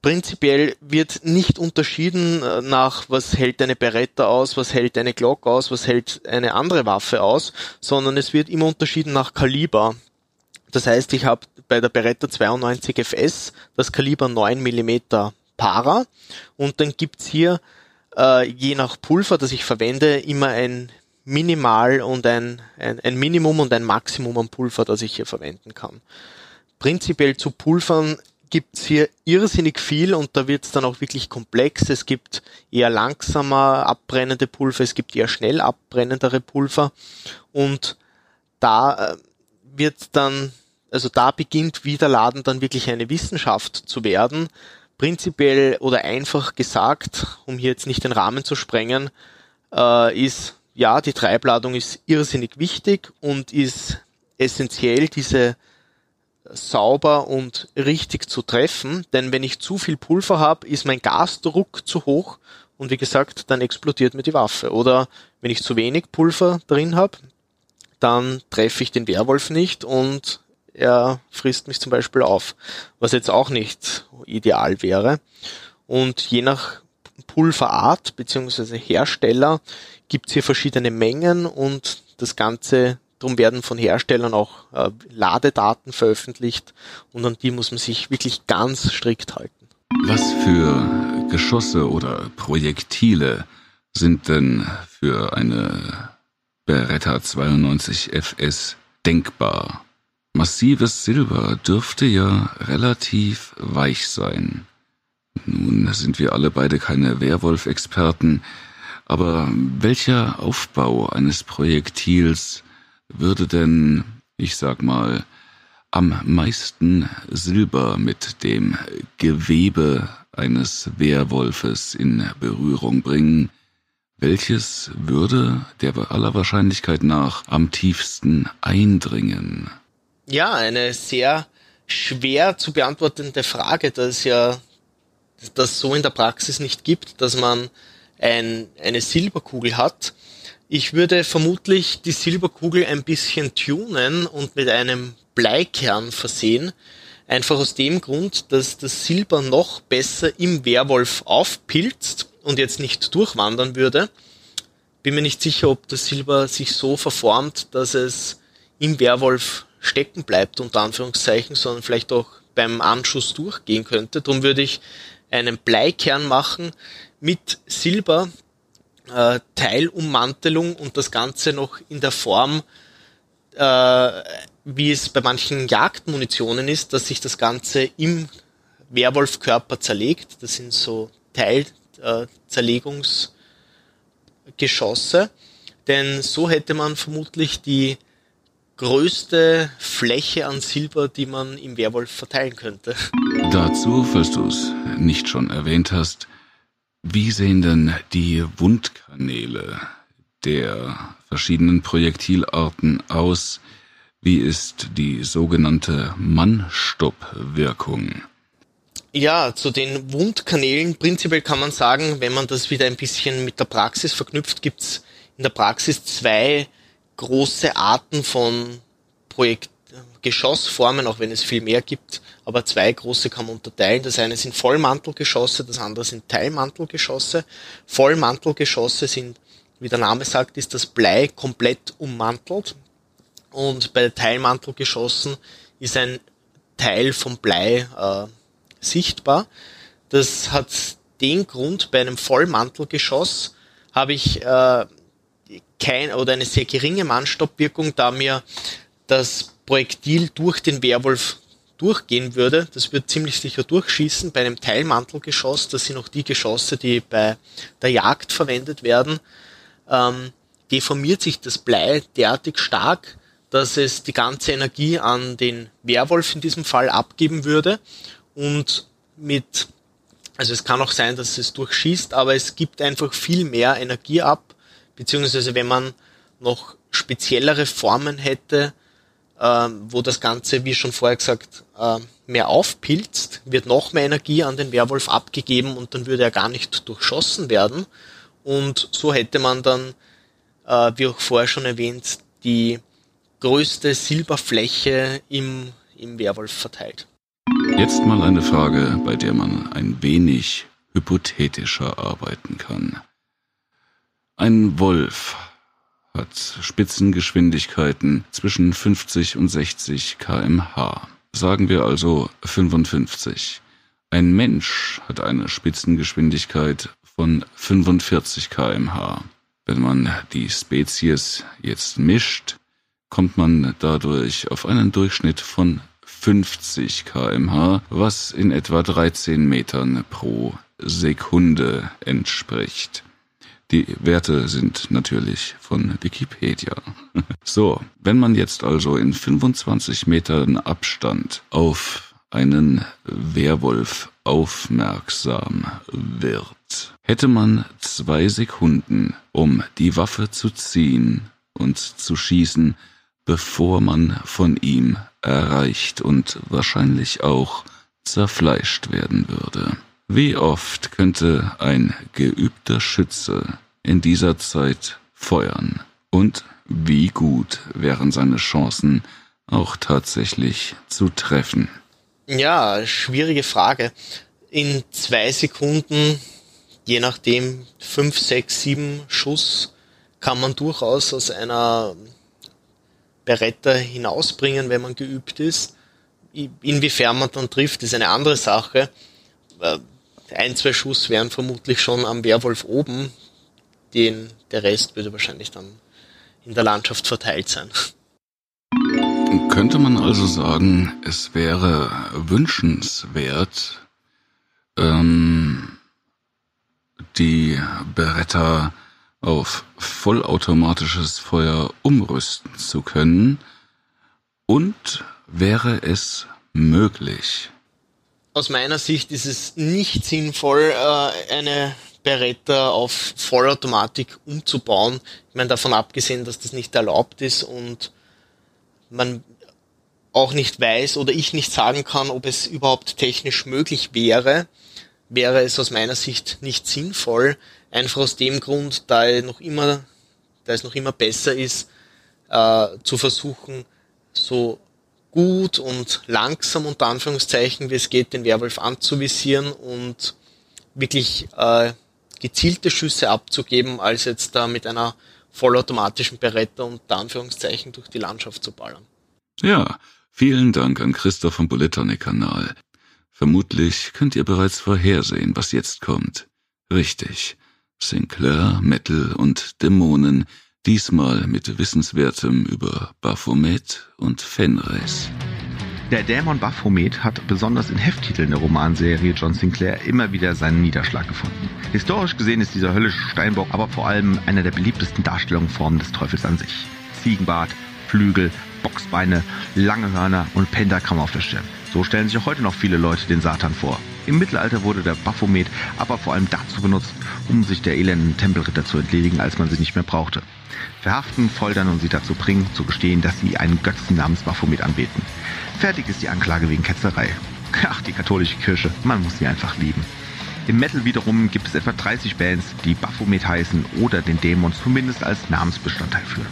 Prinzipiell wird nicht unterschieden äh, nach, was hält eine Beretta aus, was hält eine Glock aus, was hält eine andere Waffe aus, sondern es wird immer unterschieden nach Kaliber. Das heißt, ich habe bei der Beretta 92 FS das Kaliber 9 mm Para und dann gibt's hier äh, je nach Pulver, das ich verwende, immer ein Minimal und ein, ein, ein Minimum und ein Maximum an Pulver, das ich hier verwenden kann. Prinzipiell zu Pulvern gibt's hier irrsinnig viel und da wird's dann auch wirklich komplex. Es gibt eher langsamer abbrennende Pulver, es gibt eher schnell abbrennendere Pulver und da äh, wird dann, also da beginnt Wiederladen dann wirklich eine Wissenschaft zu werden. Prinzipiell oder einfach gesagt, um hier jetzt nicht den Rahmen zu sprengen, äh, ist ja, die Treibladung ist irrsinnig wichtig und ist essentiell, diese sauber und richtig zu treffen, denn wenn ich zu viel Pulver habe, ist mein Gasdruck zu hoch und wie gesagt, dann explodiert mir die Waffe. Oder wenn ich zu wenig Pulver drin habe, dann treffe ich den Werwolf nicht und er frisst mich zum Beispiel auf, was jetzt auch nicht ideal wäre. Und je nach Pulverart bzw. Hersteller gibt es hier verschiedene Mengen und das Ganze, darum werden von Herstellern auch äh, Ladedaten veröffentlicht und an die muss man sich wirklich ganz strikt halten. Was für Geschosse oder Projektile sind denn für eine Beretta 92 FS denkbar? Massives Silber dürfte ja relativ weich sein. Nun sind wir alle beide keine Werwolf-Experten, aber welcher Aufbau eines Projektils würde denn, ich sag mal, am meisten Silber mit dem Gewebe eines Werwolfes in Berührung bringen? Welches würde der aller Wahrscheinlichkeit nach am tiefsten eindringen? Ja, eine sehr schwer zu beantwortende Frage, da es ja das so in der Praxis nicht gibt, dass man ein, eine Silberkugel hat. Ich würde vermutlich die Silberkugel ein bisschen tunen und mit einem Bleikern versehen. Einfach aus dem Grund, dass das Silber noch besser im Werwolf aufpilzt und jetzt nicht durchwandern würde. Bin mir nicht sicher, ob das Silber sich so verformt, dass es im Werwolf stecken bleibt, unter Anführungszeichen, sondern vielleicht auch beim Anschuss durchgehen könnte. Darum würde ich einen Bleikern machen mit Silber, äh, Teilummantelung und das Ganze noch in der Form, äh, wie es bei manchen Jagdmunitionen ist, dass sich das Ganze im Werwolfkörper zerlegt. Das sind so Teilzerlegungsgeschosse. Äh, Denn so hätte man vermutlich die größte Fläche an Silber, die man im Werwolf verteilen könnte. Dazu, falls du es nicht schon erwähnt hast, wie sehen denn die Wundkanäle der verschiedenen Projektilarten aus? Wie ist die sogenannte Mannstoppwirkung? Ja, zu den Wundkanälen prinzipiell kann man sagen, wenn man das wieder ein bisschen mit der Praxis verknüpft, gibt's in der Praxis zwei große Arten von Projekt Geschossformen, auch wenn es viel mehr gibt, aber zwei große kann man unterteilen. Das eine sind Vollmantelgeschosse, das andere sind Teilmantelgeschosse. Vollmantelgeschosse sind, wie der Name sagt, ist das Blei komplett ummantelt. Und bei Teilmantelgeschossen ist ein Teil vom Blei äh, sichtbar. Das hat den Grund, bei einem Vollmantelgeschoss habe ich äh, kein oder eine sehr geringe Mannstoppwirkung, da mir das Projektil durch den Werwolf durchgehen würde. Das wird ziemlich sicher durchschießen. Bei einem Teilmantelgeschoss, das sind auch die Geschosse, die bei der Jagd verwendet werden, ähm, deformiert sich das Blei derartig stark, dass es die ganze Energie an den Werwolf in diesem Fall abgeben würde und mit, also es kann auch sein, dass es durchschießt, aber es gibt einfach viel mehr Energie ab, beziehungsweise wenn man noch speziellere Formen hätte, äh, wo das Ganze, wie schon vorher gesagt, äh, mehr aufpilzt, wird noch mehr Energie an den Werwolf abgegeben und dann würde er gar nicht durchschossen werden. Und so hätte man dann, äh, wie auch vorher schon erwähnt, die größte Silberfläche im, im Werwolf verteilt. Jetzt mal eine Frage, bei der man ein wenig hypothetischer arbeiten kann. Ein Wolf hat Spitzengeschwindigkeiten zwischen 50 und 60 kmh. Sagen wir also 55. Ein Mensch hat eine Spitzengeschwindigkeit von 45 kmh. Wenn man die Spezies jetzt mischt, kommt man dadurch auf einen Durchschnitt von 50 kmh, was in etwa 13 Metern pro Sekunde entspricht. Die Werte sind natürlich von Wikipedia. So, wenn man jetzt also in 25 Metern Abstand auf einen Werwolf aufmerksam wird, hätte man zwei Sekunden, um die Waffe zu ziehen und zu schießen, bevor man von ihm erreicht und wahrscheinlich auch zerfleischt werden würde. Wie oft könnte ein geübter Schütze in dieser Zeit feuern? Und wie gut wären seine Chancen auch tatsächlich zu treffen? Ja, schwierige Frage. In zwei Sekunden, je nachdem, fünf, sechs, sieben Schuss kann man durchaus aus einer Beretta hinausbringen, wenn man geübt ist. Inwiefern man dann trifft, ist eine andere Sache. Ein, zwei Schuss wären vermutlich schon am Werwolf oben. Den, der Rest würde wahrscheinlich dann in der Landschaft verteilt sein. Könnte man also sagen, es wäre wünschenswert, ähm, die Beretta auf vollautomatisches Feuer umrüsten zu können? Und wäre es möglich? Aus meiner Sicht ist es nicht sinnvoll, äh, eine Beretta auf Vollautomatik umzubauen. Ich meine, davon abgesehen, dass das nicht erlaubt ist und man auch nicht weiß oder ich nicht sagen kann, ob es überhaupt technisch möglich wäre, wäre es aus meiner Sicht nicht sinnvoll. Einfach aus dem Grund, da es noch immer, da es noch immer besser ist, äh, zu versuchen, so gut und langsam unter Anführungszeichen, wie es geht, den Werwolf anzuvisieren und wirklich äh, gezielte Schüsse abzugeben, als jetzt da mit einer vollautomatischen Beretta unter Anführungszeichen durch die Landschaft zu ballern. Ja, vielen Dank an Christoph vom Bulletone-Kanal. Vermutlich könnt ihr bereits vorhersehen, was jetzt kommt. Richtig. Sinclair, Metal und Dämonen, diesmal mit Wissenswertem über Baphomet und Fenris. Der Dämon Baphomet hat besonders in Hefttiteln der Romanserie John Sinclair immer wieder seinen Niederschlag gefunden. Historisch gesehen ist dieser höllische Steinbock aber vor allem einer der beliebtesten Darstellungsformen des Teufels an sich. Ziegenbart, Flügel, Boxbeine, lange Hörner und Pentagramm auf der Stirn. So stellen sich auch heute noch viele Leute den Satan vor. Im Mittelalter wurde der Baphomet aber vor allem dazu benutzt, um sich der elenden Tempelritter zu entledigen, als man sie nicht mehr brauchte. Verhaften, foltern und sie dazu bringen, zu gestehen, dass sie einen Götzen namens Baphomet anbeten. Fertig ist die Anklage wegen Ketzerei. Ach, die katholische Kirche, man muss sie einfach lieben. Im Metal wiederum gibt es etwa 30 Bands, die Baphomet heißen oder den Dämon zumindest als Namensbestandteil führen.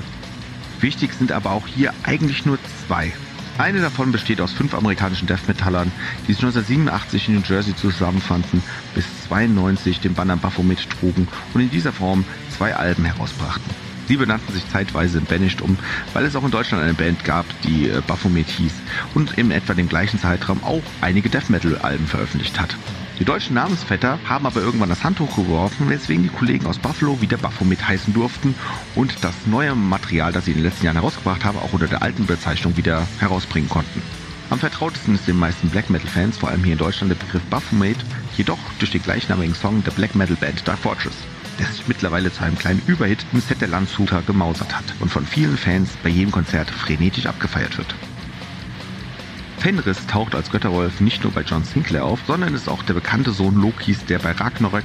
Wichtig sind aber auch hier eigentlich nur zwei. Eine davon besteht aus fünf amerikanischen Death Metallern, die sich 1987 in New Jersey zusammenfanden, bis 92 den Banner Baphomet trugen und in dieser Form zwei Alben herausbrachten. Sie benannten sich zeitweise in Banished um, weil es auch in Deutschland eine Band gab, die äh, Baphomet hieß und in etwa dem gleichen Zeitraum auch einige Death Metal Alben veröffentlicht hat. Die deutschen Namensvetter haben aber irgendwann das Handtuch geworfen, weswegen die Kollegen aus Buffalo wieder Baphomet heißen durften und das neue Material, das sie in den letzten Jahren herausgebracht haben, auch unter der alten Bezeichnung wieder herausbringen konnten. Am vertrautesten ist den meisten Black Metal Fans, vor allem hier in Deutschland, der Begriff Baphomet, jedoch durch den gleichnamigen Song der Black Metal Band Dark Fortress der sich mittlerweile zu einem kleinen Überhit im Set der Landshuter gemausert hat und von vielen Fans bei jedem Konzert frenetisch abgefeiert wird. Fenris taucht als Götterwolf nicht nur bei John Sinclair auf, sondern ist auch der bekannte Sohn Lokis, der bei Ragnarök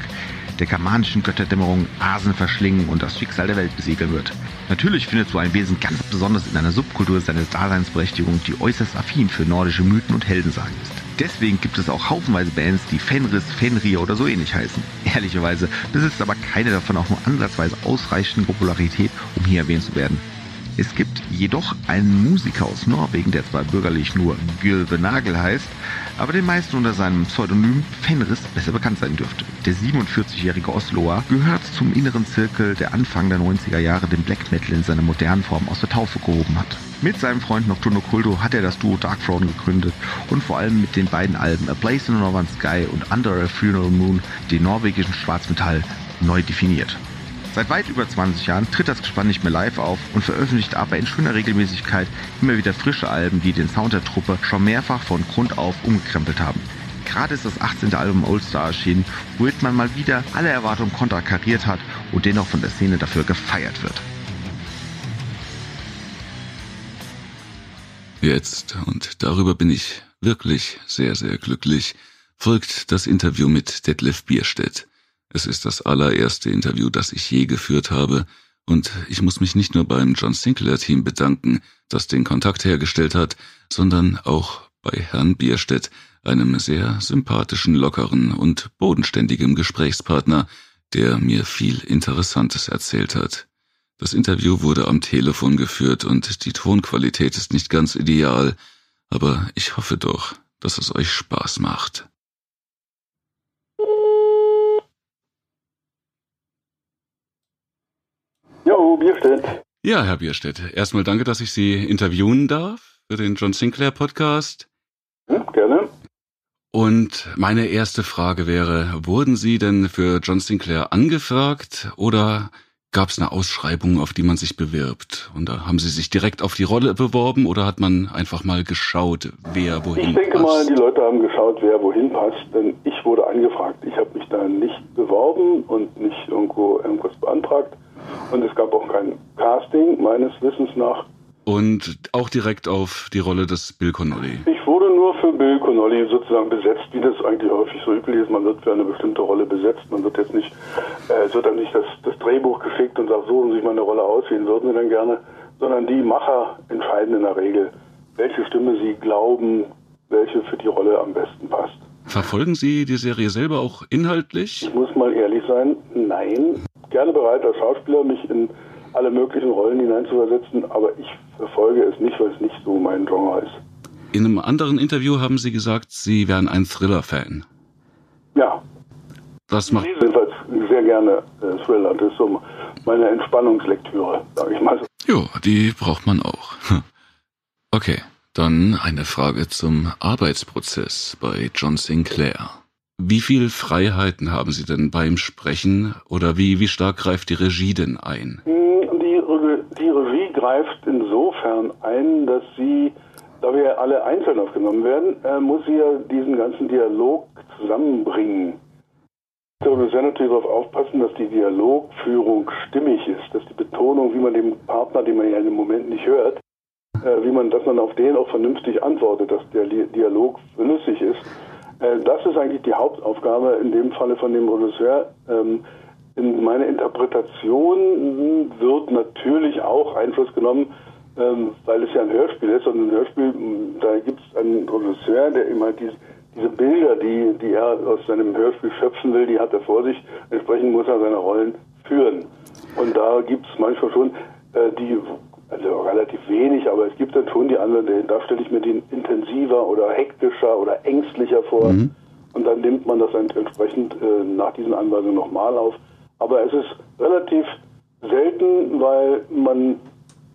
der germanischen Götterdämmerung Asen verschlingen und das Schicksal der Welt besiegeln wird. Natürlich findet so ein Wesen ganz besonders in einer Subkultur seine Daseinsberechtigung, die äußerst affin für nordische Mythen und Heldensagen ist. Deswegen gibt es auch haufenweise Bands, die Fenris, Fenrir oder so ähnlich heißen. Ehrlicherweise besitzt aber keine davon auch nur ansatzweise ausreichende Popularität, um hier erwähnt zu werden. Es gibt jedoch einen Musiker aus Norwegen, der zwar bürgerlich nur Gylve Nagel heißt, aber den meisten unter seinem Pseudonym Fenris besser bekannt sein dürfte. Der 47-jährige Osloer gehört zum inneren Zirkel, der Anfang der 90er Jahre den Black Metal in seiner modernen Form aus der Taufe gehoben hat. Mit seinem Freund Nocturno Culto hat er das Duo Dark Throne gegründet und vor allem mit den beiden Alben A Place in the Northern Sky und Under a Funeral Moon den norwegischen Schwarzmetall neu definiert. Seit weit über 20 Jahren tritt das Gespann nicht mehr live auf und veröffentlicht aber in schöner Regelmäßigkeit immer wieder frische Alben, die den Sound der Truppe schon mehrfach von Grund auf umgekrempelt haben. Gerade ist das 18. Album Old Star erschienen, womit man mal wieder alle Erwartungen konterkariert hat und dennoch von der Szene dafür gefeiert wird. Jetzt, und darüber bin ich wirklich sehr, sehr glücklich, folgt das Interview mit Detlef Bierstedt. Es ist das allererste Interview, das ich je geführt habe, Und ich muss mich nicht nur beim John Sinclair-Team bedanken, das den Kontakt hergestellt hat, sondern auch bei Herrn Bierstedt, einem sehr sympathischen, lockeren und bodenständigen Gesprächspartner, der mir viel Interessantes erzählt hat. Das Interview wurde am Telefon geführt und die Tonqualität ist nicht ganz ideal, aber ich hoffe doch, dass es euch Spaß macht. Jo, Bierstedt. Ja, Herr Bierstedt, erstmal danke, dass ich Sie interviewen darf für den John Sinclair Podcast. Hm, gerne. Und meine erste Frage wäre, wurden Sie denn für John Sinclair angefragt oder gab es eine Ausschreibung, auf die man sich bewirbt? Und da haben Sie sich direkt auf die Rolle beworben oder hat man einfach mal geschaut, wer wohin Ich denke passt? mal, die Leute haben geschaut, wer wohin passt, denn ich wurde angefragt. Ich habe mich da nicht beworben und nicht irgendwo irgendwas beantragt. Und es gab auch kein Casting, meines Wissens nach. Und auch direkt auf die Rolle des Bill Connolly. Ich wurde nur für Bill Connolly sozusagen besetzt, wie das eigentlich häufig so üblich ist. Man wird für eine bestimmte Rolle besetzt. Man wird jetzt nicht, äh, es wird dann nicht das, das Drehbuch geschickt und sagt, suchen Sie sich mal eine Rolle aus, wen würden Sie denn gerne, sondern die Macher entscheiden in der Regel, welche Stimme sie glauben, welche für die Rolle am besten passt. Verfolgen Sie die Serie selber auch inhaltlich? Ich muss mal ehrlich sein, nein. Gerne bereit als Schauspieler, mich in alle möglichen Rollen hineinzuversetzen, aber ich verfolge es nicht, weil es nicht so mein Genre ist. In einem anderen Interview haben Sie gesagt, Sie wären ein Thriller-Fan. Ja, Was ich macht lese jedenfalls sehr gerne äh, Thriller. Das ist so meine Entspannungslektüre, sage ich mal. Jo, die braucht man auch. Okay, dann eine Frage zum Arbeitsprozess bei John Sinclair. Wie viel Freiheiten haben Sie denn beim Sprechen oder wie, wie stark greift die Regie denn ein? Die, die Regie greift insofern ein, dass sie, da wir alle einzeln aufgenommen werden, äh, muss sie ja diesen ganzen Dialog zusammenbringen. Der Regisseur natürlich darauf aufpassen, dass die Dialogführung stimmig ist, dass die Betonung, wie man dem Partner, den man ja im Moment nicht hört, äh, wie man, dass man auf den auch vernünftig antwortet, dass der Dialog flüssig ist. Äh, das ist eigentlich die Hauptaufgabe in dem Falle von dem Regisseur. Ähm, in meine Interpretation wird natürlich auch Einfluss genommen, ähm, weil es ja ein Hörspiel ist und ein Hörspiel, da gibt es einen Regisseur, der immer diese, diese Bilder, die, die er aus seinem Hörspiel schöpfen will, die hat er vor sich. Entsprechend muss er seine Rollen führen. Und da gibt es manchmal schon äh, die, also relativ wenig, aber es gibt dann schon die anderen, da stelle ich mir den intensiver oder hektischer oder ängstlicher vor. Und dann nimmt man das ent- entsprechend äh, nach diesen Anweisungen nochmal auf. Aber es ist relativ selten, weil man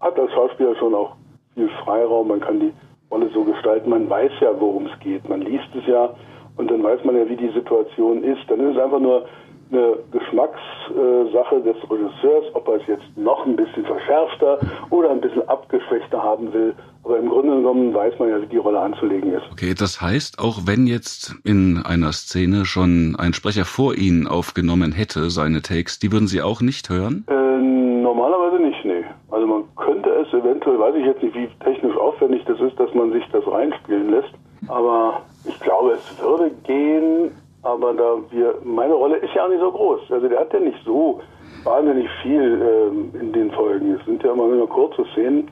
hat als Schauspieler schon auch viel Freiraum, man kann die Rolle so gestalten, man weiß ja, worum es geht, man liest es ja und dann weiß man ja, wie die Situation ist. Dann ist es einfach nur eine Geschmackssache des Regisseurs, ob er es jetzt noch ein bisschen verschärfter oder ein bisschen abgeschwächter haben will. Aber im Grunde genommen weiß man ja, wie die Rolle anzulegen ist. Okay, das heißt, auch wenn jetzt in einer Szene schon ein Sprecher vor Ihnen aufgenommen hätte, seine Takes, die würden Sie auch nicht hören? Äh, normalerweise nicht, nee. Also man könnte es eventuell, weiß ich jetzt nicht, wie technisch aufwendig das ist, dass man sich das reinspielen lässt. Aber ich glaube, es würde gehen. Aber da wir, meine Rolle ist ja auch nicht so groß. Also der hat ja nicht so wahnsinnig viel ähm, in den Folgen. Es sind ja immer nur kurze Szenen.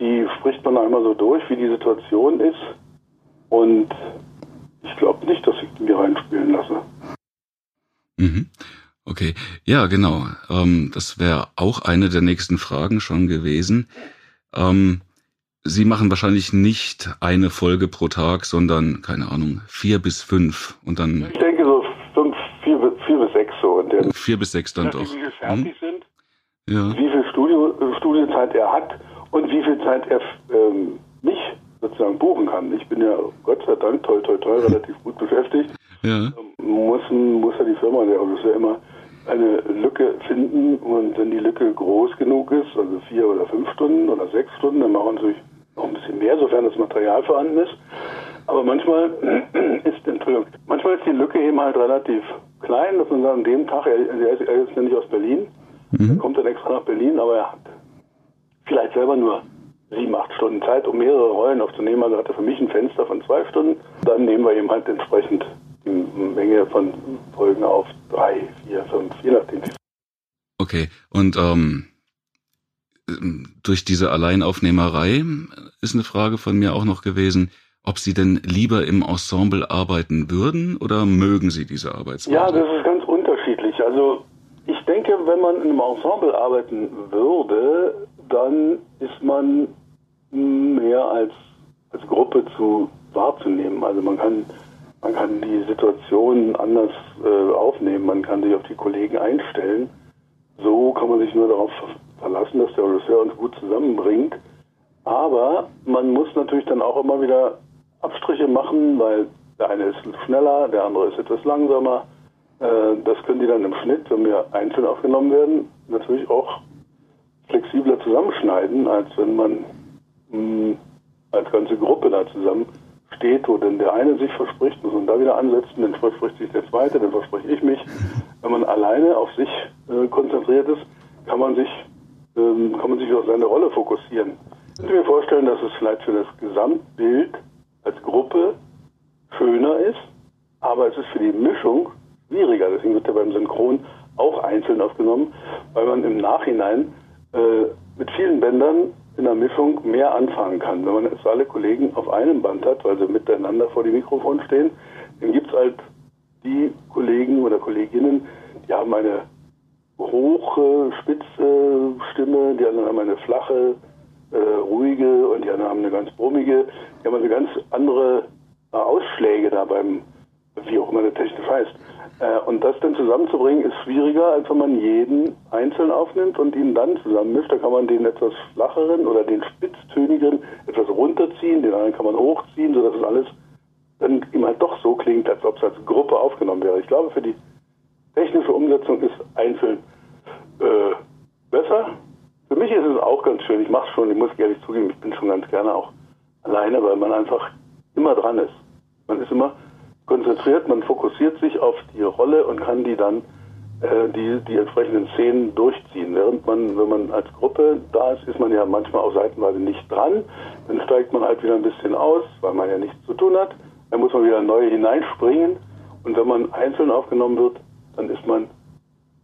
Die spricht man einmal so durch, wie die Situation ist. Und ich glaube nicht, dass ich die mir reinspielen lasse. Mhm. Okay, ja, genau. Ähm, das wäre auch eine der nächsten Fragen schon gewesen. Ähm, Sie machen wahrscheinlich nicht eine Folge pro Tag, sondern, keine Ahnung, vier bis fünf und dann Ich denke so fünf, vier, bis- vier bis sechs so. Und der, vier bis sechs dann wie doch. wir fertig sind. Ja. wie viel Studio, Studiozeit er hat und wie viel Zeit er ähm, mich sozusagen buchen kann. Ich bin ja Gott sei Dank toll, toll, toll relativ gut beschäftigt. Ja. Muss, muss ja die Firma, der Regisseur immer eine Lücke finden und wenn die Lücke groß genug ist, also vier oder fünf Stunden oder sechs Stunden, dann machen wir natürlich noch ein bisschen mehr, sofern das Material vorhanden ist. Aber manchmal ist, Entschuldigung, manchmal ist die Lücke eben halt relativ klein, dass man sagt, an dem Tag, er, er ist, er ist ja nicht aus Berlin, er kommt dann extra nach Berlin, aber er hat vielleicht selber nur sieben, acht Stunden Zeit, um mehrere Rollen aufzunehmen. Also hat er für mich ein Fenster von zwei Stunden. Dann nehmen wir ihm halt entsprechend die Menge von Folgen auf drei, vier, fünf, je nachdem. Okay, und ähm, durch diese Alleinaufnehmerei ist eine Frage von mir auch noch gewesen, ob Sie denn lieber im Ensemble arbeiten würden oder mögen Sie diese Arbeitsweise? Ja, das ist ganz unterschiedlich. Also ich denke, wenn man einem Ensemble arbeiten würde, dann ist man mehr als, als Gruppe zu wahrzunehmen. Also man kann, man kann die Situation anders äh, aufnehmen, man kann sich auf die Kollegen einstellen. So kann man sich nur darauf verlassen, dass der Regisseur uns gut zusammenbringt. Aber man muss natürlich dann auch immer wieder Abstriche machen, weil der eine ist schneller, der andere ist etwas langsamer. Äh, das können die dann im Schnitt, wenn wir einzeln aufgenommen werden, natürlich auch flexibler zusammenschneiden, als wenn man hm, als ganze Gruppe da zusammen steht, wo denn der eine sich verspricht, muss man da wieder ansetzen, dann verspricht sich der zweite, dann verspreche ich mich. Wenn man alleine auf sich äh, konzentriert ist, kann man sich ähm, kann man sich auf seine Rolle fokussieren. Ich könnte mir vorstellen, dass es vielleicht für das Gesamtbild als Gruppe schöner ist, aber es ist für die Mischung schwieriger. Deswegen wird er beim Synchron auch einzeln aufgenommen, weil man im Nachhinein äh, mit vielen Bändern in der Mischung mehr anfangen kann. Wenn man jetzt alle Kollegen auf einem Band hat, weil sie miteinander vor dem Mikrofon stehen, dann gibt es halt die Kollegen oder Kolleginnen, die haben eine hohe, spitze Stimme, die anderen haben eine flache, äh, ruhige und die anderen haben eine ganz brummige. Die haben also ganz andere äh, Ausschläge da beim, wie auch immer der technisch heißt. Äh, und das dann zusammenzubringen ist schwieriger, als wenn man jeden einzeln aufnimmt und ihn dann zusammenmischt. Da kann man den etwas flacheren oder den spitztönigeren etwas runterziehen, den anderen kann man hochziehen, sodass es alles dann ihm halt doch so klingt, als ob es als Gruppe aufgenommen wäre. Ich glaube, für die technische Umsetzung ist einzeln äh, besser. Für mich ist es auch ganz schön. Ich mache es schon, ich muss ehrlich zugeben, ich bin schon ganz gerne auch alleine, weil man einfach immer dran ist. Man ist immer konzentriert, man fokussiert sich auf die Rolle und kann die dann äh, die, die entsprechenden Szenen durchziehen. Während man, wenn man als Gruppe da ist, ist man ja manchmal auch seitenweise nicht dran. Dann steigt man halt wieder ein bisschen aus, weil man ja nichts zu tun hat. Dann muss man wieder neu hineinspringen. Und wenn man einzeln aufgenommen wird, dann ist man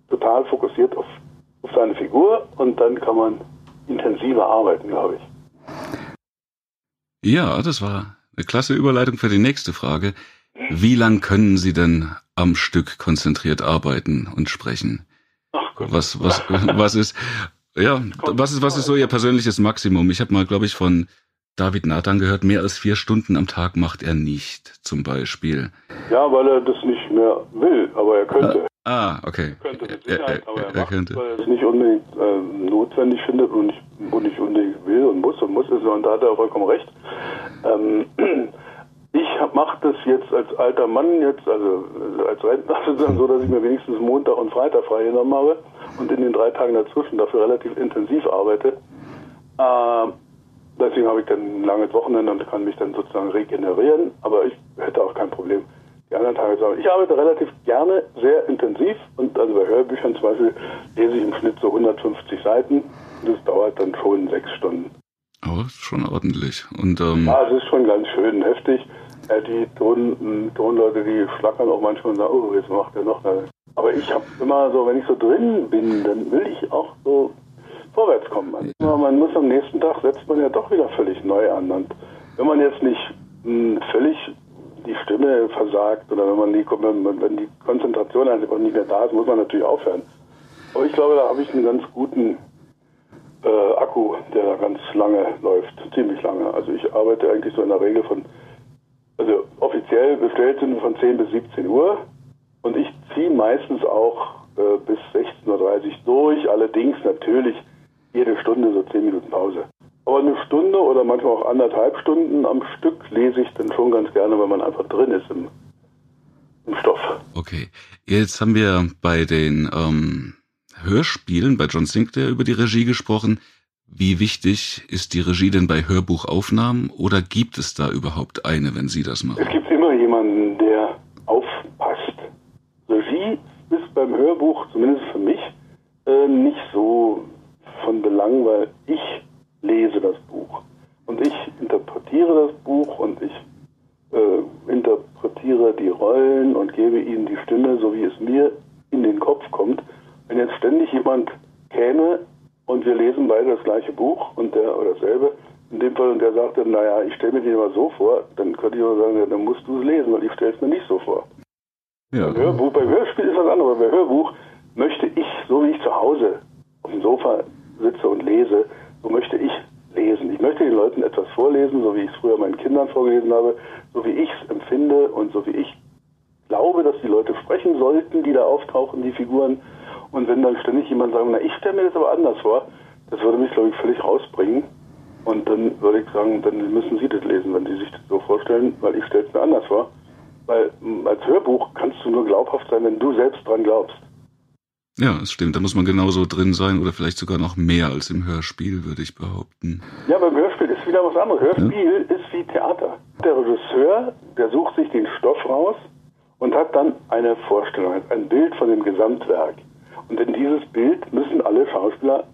total fokussiert auf, auf seine Figur und dann kann man intensiver arbeiten, glaube ich. Ja, das war eine klasse Überleitung für die nächste Frage. Wie lang können Sie denn am Stück konzentriert arbeiten und sprechen? Ach Gott. Was, was, was ist, ja, was ist, was ist so Ihr persönliches Maximum? Ich habe mal, glaube ich, von David Nathan gehört, mehr als vier Stunden am Tag macht er nicht, zum Beispiel. Ja, weil er das nicht mehr will, aber er könnte. Ah, ah okay. Er könnte mit Sicherheit, er, aber er, er könnte. weil er es nicht unbedingt äh, notwendig findet und nicht, und nicht unbedingt will und muss und muss es und da hat er vollkommen recht. Ähm, ich mache das jetzt als alter Mann, jetzt also äh, als Rentner sozusagen so, dass ich mir wenigstens Montag und Freitag freigenommen habe und in den drei Tagen dazwischen dafür relativ intensiv arbeite. Äh, deswegen habe ich dann ein langes Wochenende und kann mich dann sozusagen regenerieren, aber ich hätte auch kein Problem, die anderen Tage zu arbeiten. Ich arbeite relativ gerne, sehr intensiv und also bei Hörbüchern zum Beispiel lese ich im Schnitt so 150 Seiten und das dauert dann schon sechs Stunden. Aber schon ordentlich. Und, ähm, ja, es ist schon ganz schön heftig. Ja, die Ton, Tonleute, die schlackern auch manchmal und sagen, oh, jetzt macht er noch eine. Aber ich habe immer so, wenn ich so drin bin, dann will ich auch so vorwärts kommen. Also man muss am nächsten Tag, setzt man ja doch wieder völlig neu an. Und wenn man jetzt nicht mh, hm, völlig die Stimme versagt oder wenn man die, wenn, wenn die Konzentration einfach nicht mehr da ist, muss man natürlich aufhören. Aber ich glaube, da habe ich einen ganz guten äh, Akku, der da ganz lange läuft, ziemlich lange. Also ich arbeite eigentlich so in der Regel von also offiziell bestellt sind von 10 bis 17 Uhr und ich ziehe meistens auch äh, bis 16.30 Uhr durch, allerdings natürlich jede Stunde so 10 Minuten Pause. Aber eine Stunde oder manchmal auch anderthalb Stunden am Stück lese ich dann schon ganz gerne, weil man einfach drin ist im, im Stoff. Okay, jetzt haben wir bei den ähm, Hörspielen bei John Sinclair über die Regie gesprochen. Wie wichtig ist die Regie denn bei Hörbuchaufnahmen oder gibt es da überhaupt eine, wenn Sie das machen? Es gibt immer jemanden, der aufpasst. Regie ist beim Hörbuch, zumindest für mich, äh, nicht so von Belang, weil ich lese das Buch. Und ich interpretiere das Buch und ich äh, interpretiere die Rollen und gebe ihnen die Stimme, so wie es mir in den Kopf kommt. Wenn jetzt ständig jemand käme und wir lesen beide das gleiche Buch und der oder dasselbe. In dem Fall, und der sagte, naja, ich stelle mir den immer so vor, dann könnte ich auch sagen, ja, dann musst du es lesen, weil ich stelle es mir nicht so vor. Ja. Beim Hörbuch, beim Hörspiel ist was anderes. Beim Hörbuch möchte ich, so wie ich zu Hause auf dem Sofa sitze und lese, so möchte ich lesen. Ich möchte den Leuten etwas vorlesen, so wie ich es früher meinen Kindern vorgelesen habe, so wie ich es empfinde und so wie ich glaube, dass die Leute sprechen sollten, die da auftauchen, die Figuren. Und wenn dann ständig jemand sagt, na, ich stelle mir das aber anders vor, das würde mich, glaube ich, völlig rausbringen. Und dann würde ich sagen, dann müssen Sie das lesen, wenn Sie sich das so vorstellen, weil ich stelle es mir anders vor. Weil als Hörbuch kannst du nur glaubhaft sein, wenn du selbst dran glaubst. Ja, das stimmt. Da muss man genauso drin sein oder vielleicht sogar noch mehr als im Hörspiel, würde ich behaupten. Ja, beim Hörspiel ist wieder was anderes. Hörspiel ja. ist wie Theater. Der Regisseur, der sucht sich den Stoff raus und hat dann eine Vorstellung, ein Bild von dem Gesamtwerk. Und in dieses Bild müssen alle Schauspieler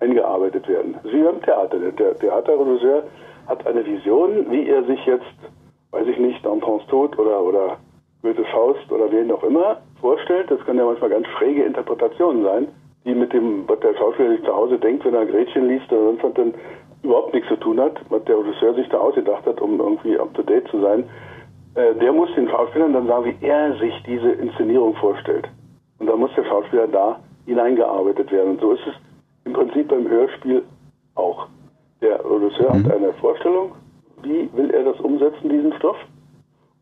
eingearbeitet werden. wie beim Theater. Der Theaterregisseur hat eine Vision, wie er sich jetzt, weiß ich nicht, Dantons Tod oder, oder Goethe Faust oder wen auch immer vorstellt. Das können ja manchmal ganz schräge Interpretationen sein, die mit dem, was der Schauspieler sich zu Hause denkt, wenn er Gretchen liest oder sonst was, dann überhaupt nichts zu tun hat, was der Regisseur sich da ausgedacht hat, um irgendwie up to date zu sein. Äh, der muss den Schauspielern dann sagen, wie er sich diese Inszenierung vorstellt. Und dann muss der Schauspieler da hineingearbeitet werden. Und so ist es im Prinzip beim Hörspiel auch. Der Regisseur mhm. hat eine Vorstellung, wie will er das umsetzen, diesen Stoff.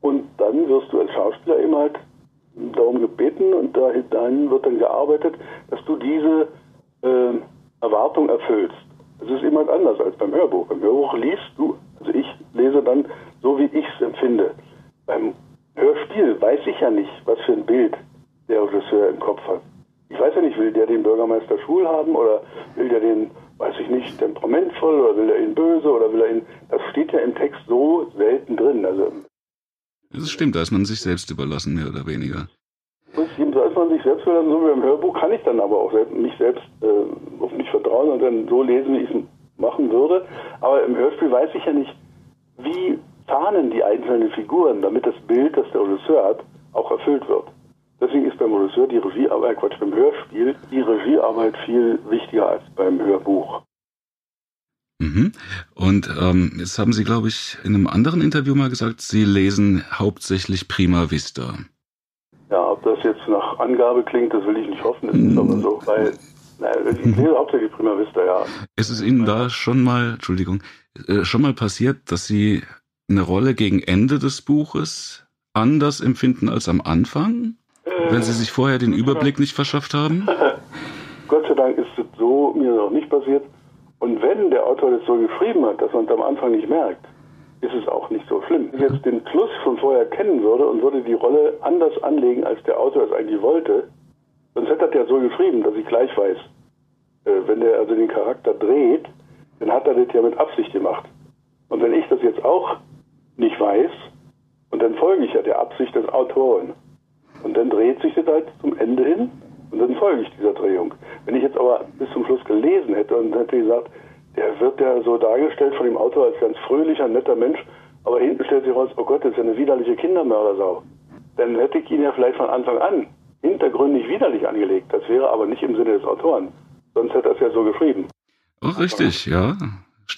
Und dann wirst du als Schauspieler eben halt darum gebeten und dahin wird dann gearbeitet, dass du diese äh, Erwartung erfüllst. Das ist immer anders als beim Hörbuch. Beim Hörbuch liest du, also ich lese dann so, wie ich es empfinde. Beim Hörspiel weiß ich ja nicht, was für ein Bild der Regisseur im Kopf hat. Ich weiß ja nicht, will der den Bürgermeister schwul haben oder will der den, weiß ich nicht, temperamentvoll oder will er ihn böse oder will er ihn, das steht ja im Text so selten drin. Also das stimmt, da ist man sich selbst überlassen, mehr oder weniger. Da ist man sich selbst überlassen, so wie im Hörbuch kann ich dann aber auch selbst, mich selbst äh, auf mich vertrauen und dann so lesen, wie ich es machen würde. Aber im Hörspiel weiß ich ja nicht, wie zahnen die einzelnen Figuren, damit das Bild, das der Regisseur hat, auch erfüllt wird. Deswegen ist beim Regisseur die Regiearbeit, Quatsch, beim Hörspiel die Regiearbeit viel wichtiger als beim Hörbuch. Mhm. Und ähm, jetzt haben Sie, glaube ich, in einem anderen Interview mal gesagt, Sie lesen hauptsächlich Prima Vista. Ja, ob das jetzt nach Angabe klingt, das will ich nicht hoffen, das ist aber so, weil naja, ich lese hauptsächlich Prima Vista, ja. Ist es Ihnen da schon mal, Entschuldigung, äh, schon mal passiert, dass Sie eine Rolle gegen Ende des Buches anders empfinden als am Anfang? Äh, wenn Sie sich vorher den Überblick nicht verschafft haben? Gott sei Dank ist es so mir noch nicht passiert. Und wenn der Autor das so geschrieben hat, dass man es am Anfang nicht merkt, ist es auch nicht so schlimm. Wenn ich jetzt den Fluss von vorher kennen würde und würde die Rolle anders anlegen, als der Autor es eigentlich wollte, sonst hätte er ja so geschrieben, dass ich gleich weiß. Äh, wenn der also den Charakter dreht, dann hat er das ja mit Absicht gemacht. Und wenn ich das jetzt auch nicht weiß, und dann folge ich ja der Absicht des Autoren. Und dann dreht sich das halt zum Ende hin und dann folge ich dieser Drehung. Wenn ich jetzt aber bis zum Schluss gelesen hätte und hätte gesagt, der wird ja so dargestellt von dem Autor als ganz fröhlicher, netter Mensch, aber hinten stellt sich raus, oh Gott, das ist ja eine widerliche Kindermördersau. Dann hätte ich ihn ja vielleicht von Anfang an hintergründig widerlich angelegt. Das wäre aber nicht im Sinne des Autoren. Sonst hätte er es ja so geschrieben. Oh, richtig, ja.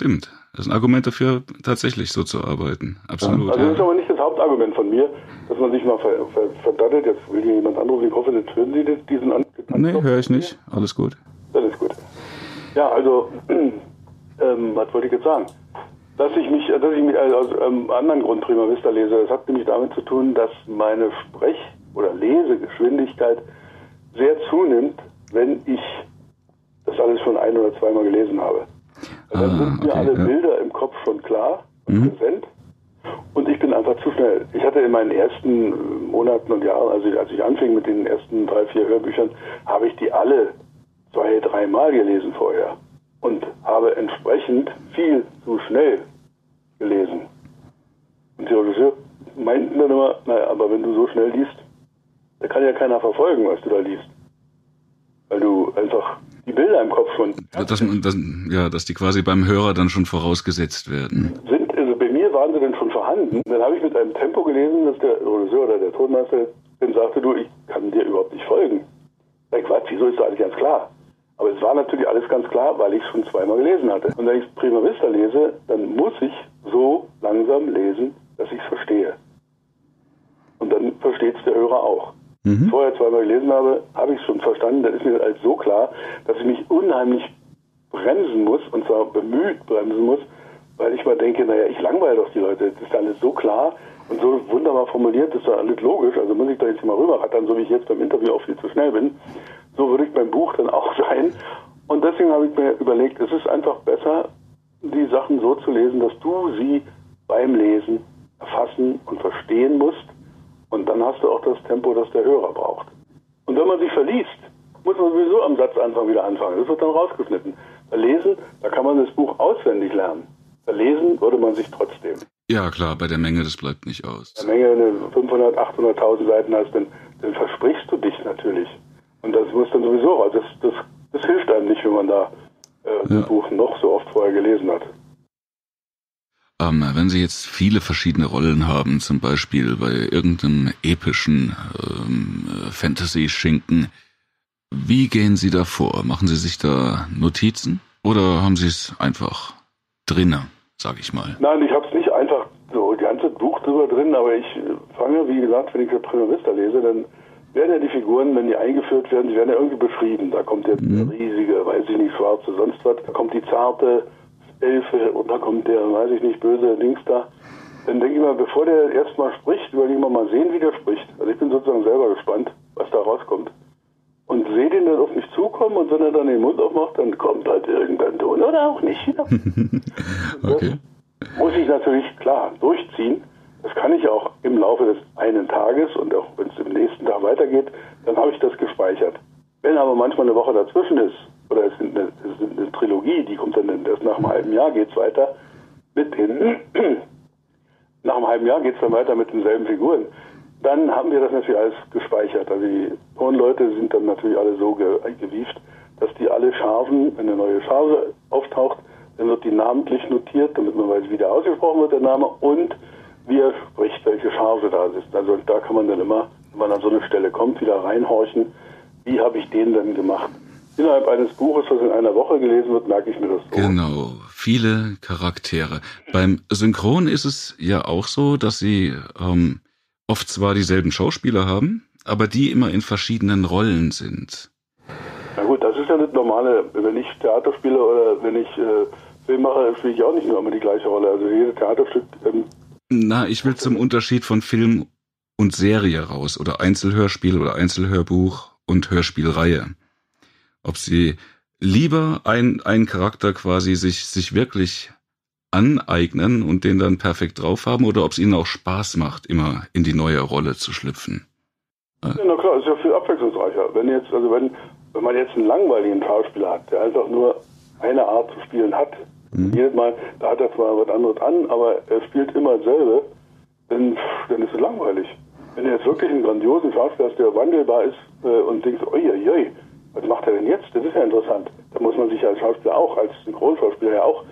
Stimmt. Das ist ein Argument dafür, tatsächlich so zu arbeiten. Absolut. Ja, also das ist aber nicht das Hauptargument von mir, dass man sich mal ver, ver, verdattelt. Jetzt will hier jemand anrufen. Ich hoffe, jetzt hören Sie diesen An Nee, höre ich nicht. Alles gut. Das ist gut. Ja, also, ähm, was wollte ich jetzt sagen? Dass ich mich, dass ich mich also aus einem anderen Grund Prima Vista lese, das hat nämlich damit zu tun, dass meine Sprech- oder Lesegeschwindigkeit sehr zunimmt, wenn ich das alles schon ein- oder zweimal gelesen habe. Und dann ah, sind mir okay, alle ja. Bilder im Kopf schon klar und mhm. präsent. Und ich bin einfach zu schnell. Ich hatte in meinen ersten Monaten und Jahren, also als ich anfing mit den ersten drei, vier Hörbüchern, habe ich die alle zwei, dreimal gelesen vorher. Und habe entsprechend viel zu schnell gelesen. Und die Regisseur meinten dann immer, naja, aber wenn du so schnell liest, da kann ja keiner verfolgen, was du da liest. Weil du einfach die Bilder im Kopf schon. Dass, dass, ja, dass die quasi beim Hörer dann schon vorausgesetzt werden. Sind, also bei mir waren sie dann schon vorhanden. Dann habe ich mit einem Tempo gelesen, dass der Regisseur oder der Tonmeister dann sagte, du, ich kann dir überhaupt nicht folgen. Sag, Quatsch, wieso ist doch eigentlich ganz klar. Aber es war natürlich alles ganz klar, weil ich es schon zweimal gelesen hatte. Und wenn ich Prima Vista lese, dann muss ich so langsam lesen, dass ich es verstehe. Und dann versteht es der Hörer auch. Mhm. Vorher zweimal gelesen habe, habe ich es schon verstanden. Dann ist mir halt so klar, dass ich mich unheimlich bremsen muss, und zwar bemüht bremsen muss, weil ich mal denke, naja, ich langweile doch die Leute. Das ist alles so klar und so wunderbar formuliert, das ist doch alles logisch. Also muss ich da jetzt mal rüberrattern, so wie ich jetzt beim Interview auch viel zu schnell bin. So würde ich beim Buch dann auch sein. Und deswegen habe ich mir überlegt, es ist einfach besser, die Sachen so zu lesen, dass du sie beim Lesen erfassen und verstehen musst. Und dann hast du auch das Tempo, das der Hörer braucht. Und wenn man sich verliest, muss man sowieso am Satzanfang wieder anfangen. Das wird dann rausgeschnitten. Bei Lesen, da kann man das Buch auswendig lernen. Bei Lesen würde man sich trotzdem. Ja, klar, bei der Menge, das bleibt nicht aus. Bei der Menge, wenn du 500, 800.000 Seiten hast, dann, dann versprichst du dich natürlich. Und das muss dann sowieso raus. Das, das, das hilft einem nicht, wenn man da äh, ja. das Buch noch so oft vorher gelesen hat. Ähm, wenn Sie jetzt viele verschiedene Rollen haben, zum Beispiel bei irgendeinem epischen ähm, Fantasy-Schinken, wie gehen Sie da vor? Machen Sie sich da Notizen oder haben Sie es einfach drinne, sag ich mal? Nein, ich habe es nicht einfach so die ganze Buch drüber drin, aber ich fange, wie gesagt, wenn ich das Prima Vista lese, dann werden ja die Figuren, wenn die eingeführt werden, die werden ja irgendwie beschrieben. Da kommt der mhm. riesige, weiß ich nicht, schwarze, sonst was. Da kommt die zarte Elfe und da kommt der, weiß ich nicht, böse Links da. Dann denke ich mal, bevor der erstmal spricht, überlegen wir mal sehen, wie der spricht. Also ich bin sozusagen selber gespannt, was da rauskommt und sehe den dann auf mich zukommen und wenn er dann den Mund aufmacht, dann kommt halt irgendein Ton oder auch nicht. okay. muss ich natürlich klar durchziehen. Das kann ich auch im Laufe des einen Tages und auch wenn es im nächsten Tag weitergeht, dann habe ich das gespeichert. Wenn aber manchmal eine Woche dazwischen ist, oder es ist eine, es ist eine Trilogie, die kommt dann erst nach einem halben Jahr geht es weiter mit den, nach einem halben Jahr geht es dann weiter mit denselben Figuren dann haben wir das natürlich alles gespeichert. Also die Tonleute sind dann natürlich alle so ge gewieft, dass die alle Chargen, wenn eine neue Charge auftaucht, dann wird die namentlich notiert, damit man weiß, wie der ausgesprochen wird, der Name, und wie er spricht, welche Charge da ist. Also da kann man dann immer, wenn man an so eine Stelle kommt, wieder reinhorchen, wie habe ich den denn gemacht. Innerhalb eines Buches, was in einer Woche gelesen wird, merke ich mir das so. Genau, viele Charaktere. Beim Synchron ist es ja auch so, dass sie ähm, oft zwar dieselben Schauspieler haben, aber die immer in verschiedenen Rollen sind. Na gut, das ist ja das Normale. Wenn ich Theater spiele oder wenn ich äh, Film mache, spiele ich auch nicht nur immer die gleiche Rolle. Also jedes Theaterstück. Ähm, Na, ich will zum Unterschied von Film und Serie raus oder Einzelhörspiel oder Einzelhörbuch und Hörspielreihe. Ob sie lieber ein, ein Charakter quasi sich, sich wirklich aneignen und den dann perfekt drauf haben oder ob es ihnen auch Spaß macht, immer in die neue Rolle zu schlüpfen. Ja, na klar, ist ja viel abwechslungsreicher. Wenn jetzt, also wenn, wenn man jetzt einen langweiligen Schauspieler hat, der einfach nur eine Art zu spielen hat, mhm. jedes Mal, da hat er zwar was anderes an, aber er spielt immer dasselbe, dann, dann ist es langweilig. Wenn er jetzt wirklich einen grandiosen Schauspieler hast, der wandelbar ist äh, und denkt, oi, oi, oi, was macht er denn jetzt? Das ist ja interessant. Da muss man sich als Schauspieler auch, als Synchronschauspieler ja auch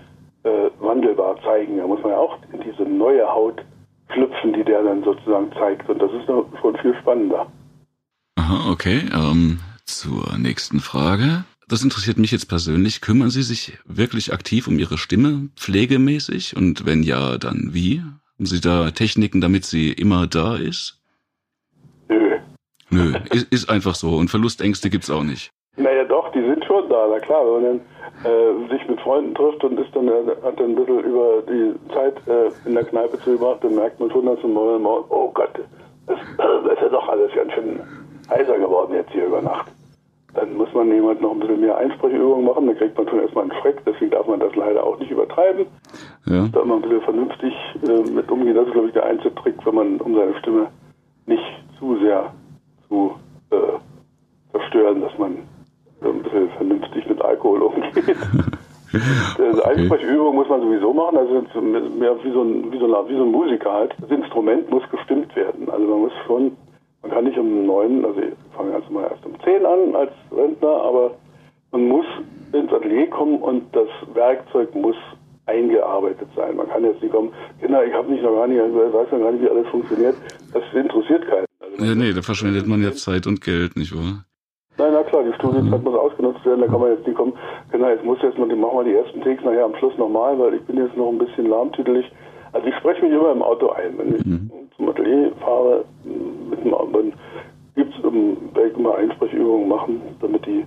äh, wandelbar zeigen. Da muss man ja auch in diese neue Haut schlüpfen, die der dann sozusagen zeigt. Und das ist schon viel spannender. Aha, okay. Ähm, zur nächsten Frage. Das interessiert mich jetzt persönlich. Kümmern Sie sich wirklich aktiv um Ihre Stimme, pflegemäßig? Und wenn ja, dann wie? Haben Sie da Techniken, damit sie immer da ist? Nö. Ist, ist einfach so. Und Verlustängste gibt's auch nicht. Naja, doch, die sind schon da. Na klar, wenn man dann äh, sich mit Freunden trifft und ist dann, hat dann ein bisschen über die Zeit äh, in der Kneipe zugebracht, dann merkt man schon, dass man morgen, oh Gott, das, das ist ja doch alles ganz schön heißer geworden jetzt hier über Nacht. Dann muss man jemand noch ein bisschen mehr Einsprechübungen machen, dann kriegt man schon erstmal einen Schreck, deswegen darf man das leider auch nicht übertreiben. Ja. Da immer ein bisschen vernünftig äh, mit umgehen, das ist glaube ich der einzige Trick, wenn man um seine Stimme nicht zu sehr zu äh, zerstören, dass man ein bisschen vernünftig mit Alkohol umgeht. Also okay. Einsprechübung muss man sowieso machen, also mehr wie so, ein, wie, so ein, wie so ein Musiker halt. Das Instrument muss gestimmt werden. Also man muss schon, man kann nicht um neun, also ich fange also mal erst um zehn an als Rentner, aber man muss ins Atelier kommen und das Werkzeug muss eingearbeitet sein. Man kann jetzt nicht kommen, Kinder, ich habe nicht noch gar nicht, ich weiß noch gar nicht, wie alles funktioniert. Das interessiert keinen. Ja, nee, da verschwendet man ja Zeit und Geld, nicht wahr? Nein, na klar, die Studiozeit muss ausgenutzt werden, da kann man jetzt nicht kommen, genau, jetzt muss jetzt mal, machen wir die ersten Takes nachher am Schluss nochmal, weil ich bin jetzt noch ein bisschen lahmtüdelig. Also ich spreche mich immer im Auto ein. Wenn ich mhm. zum Atelier fahre, mit dem, dann gibt's, um, werde ich immer Einsprechübungen machen, damit die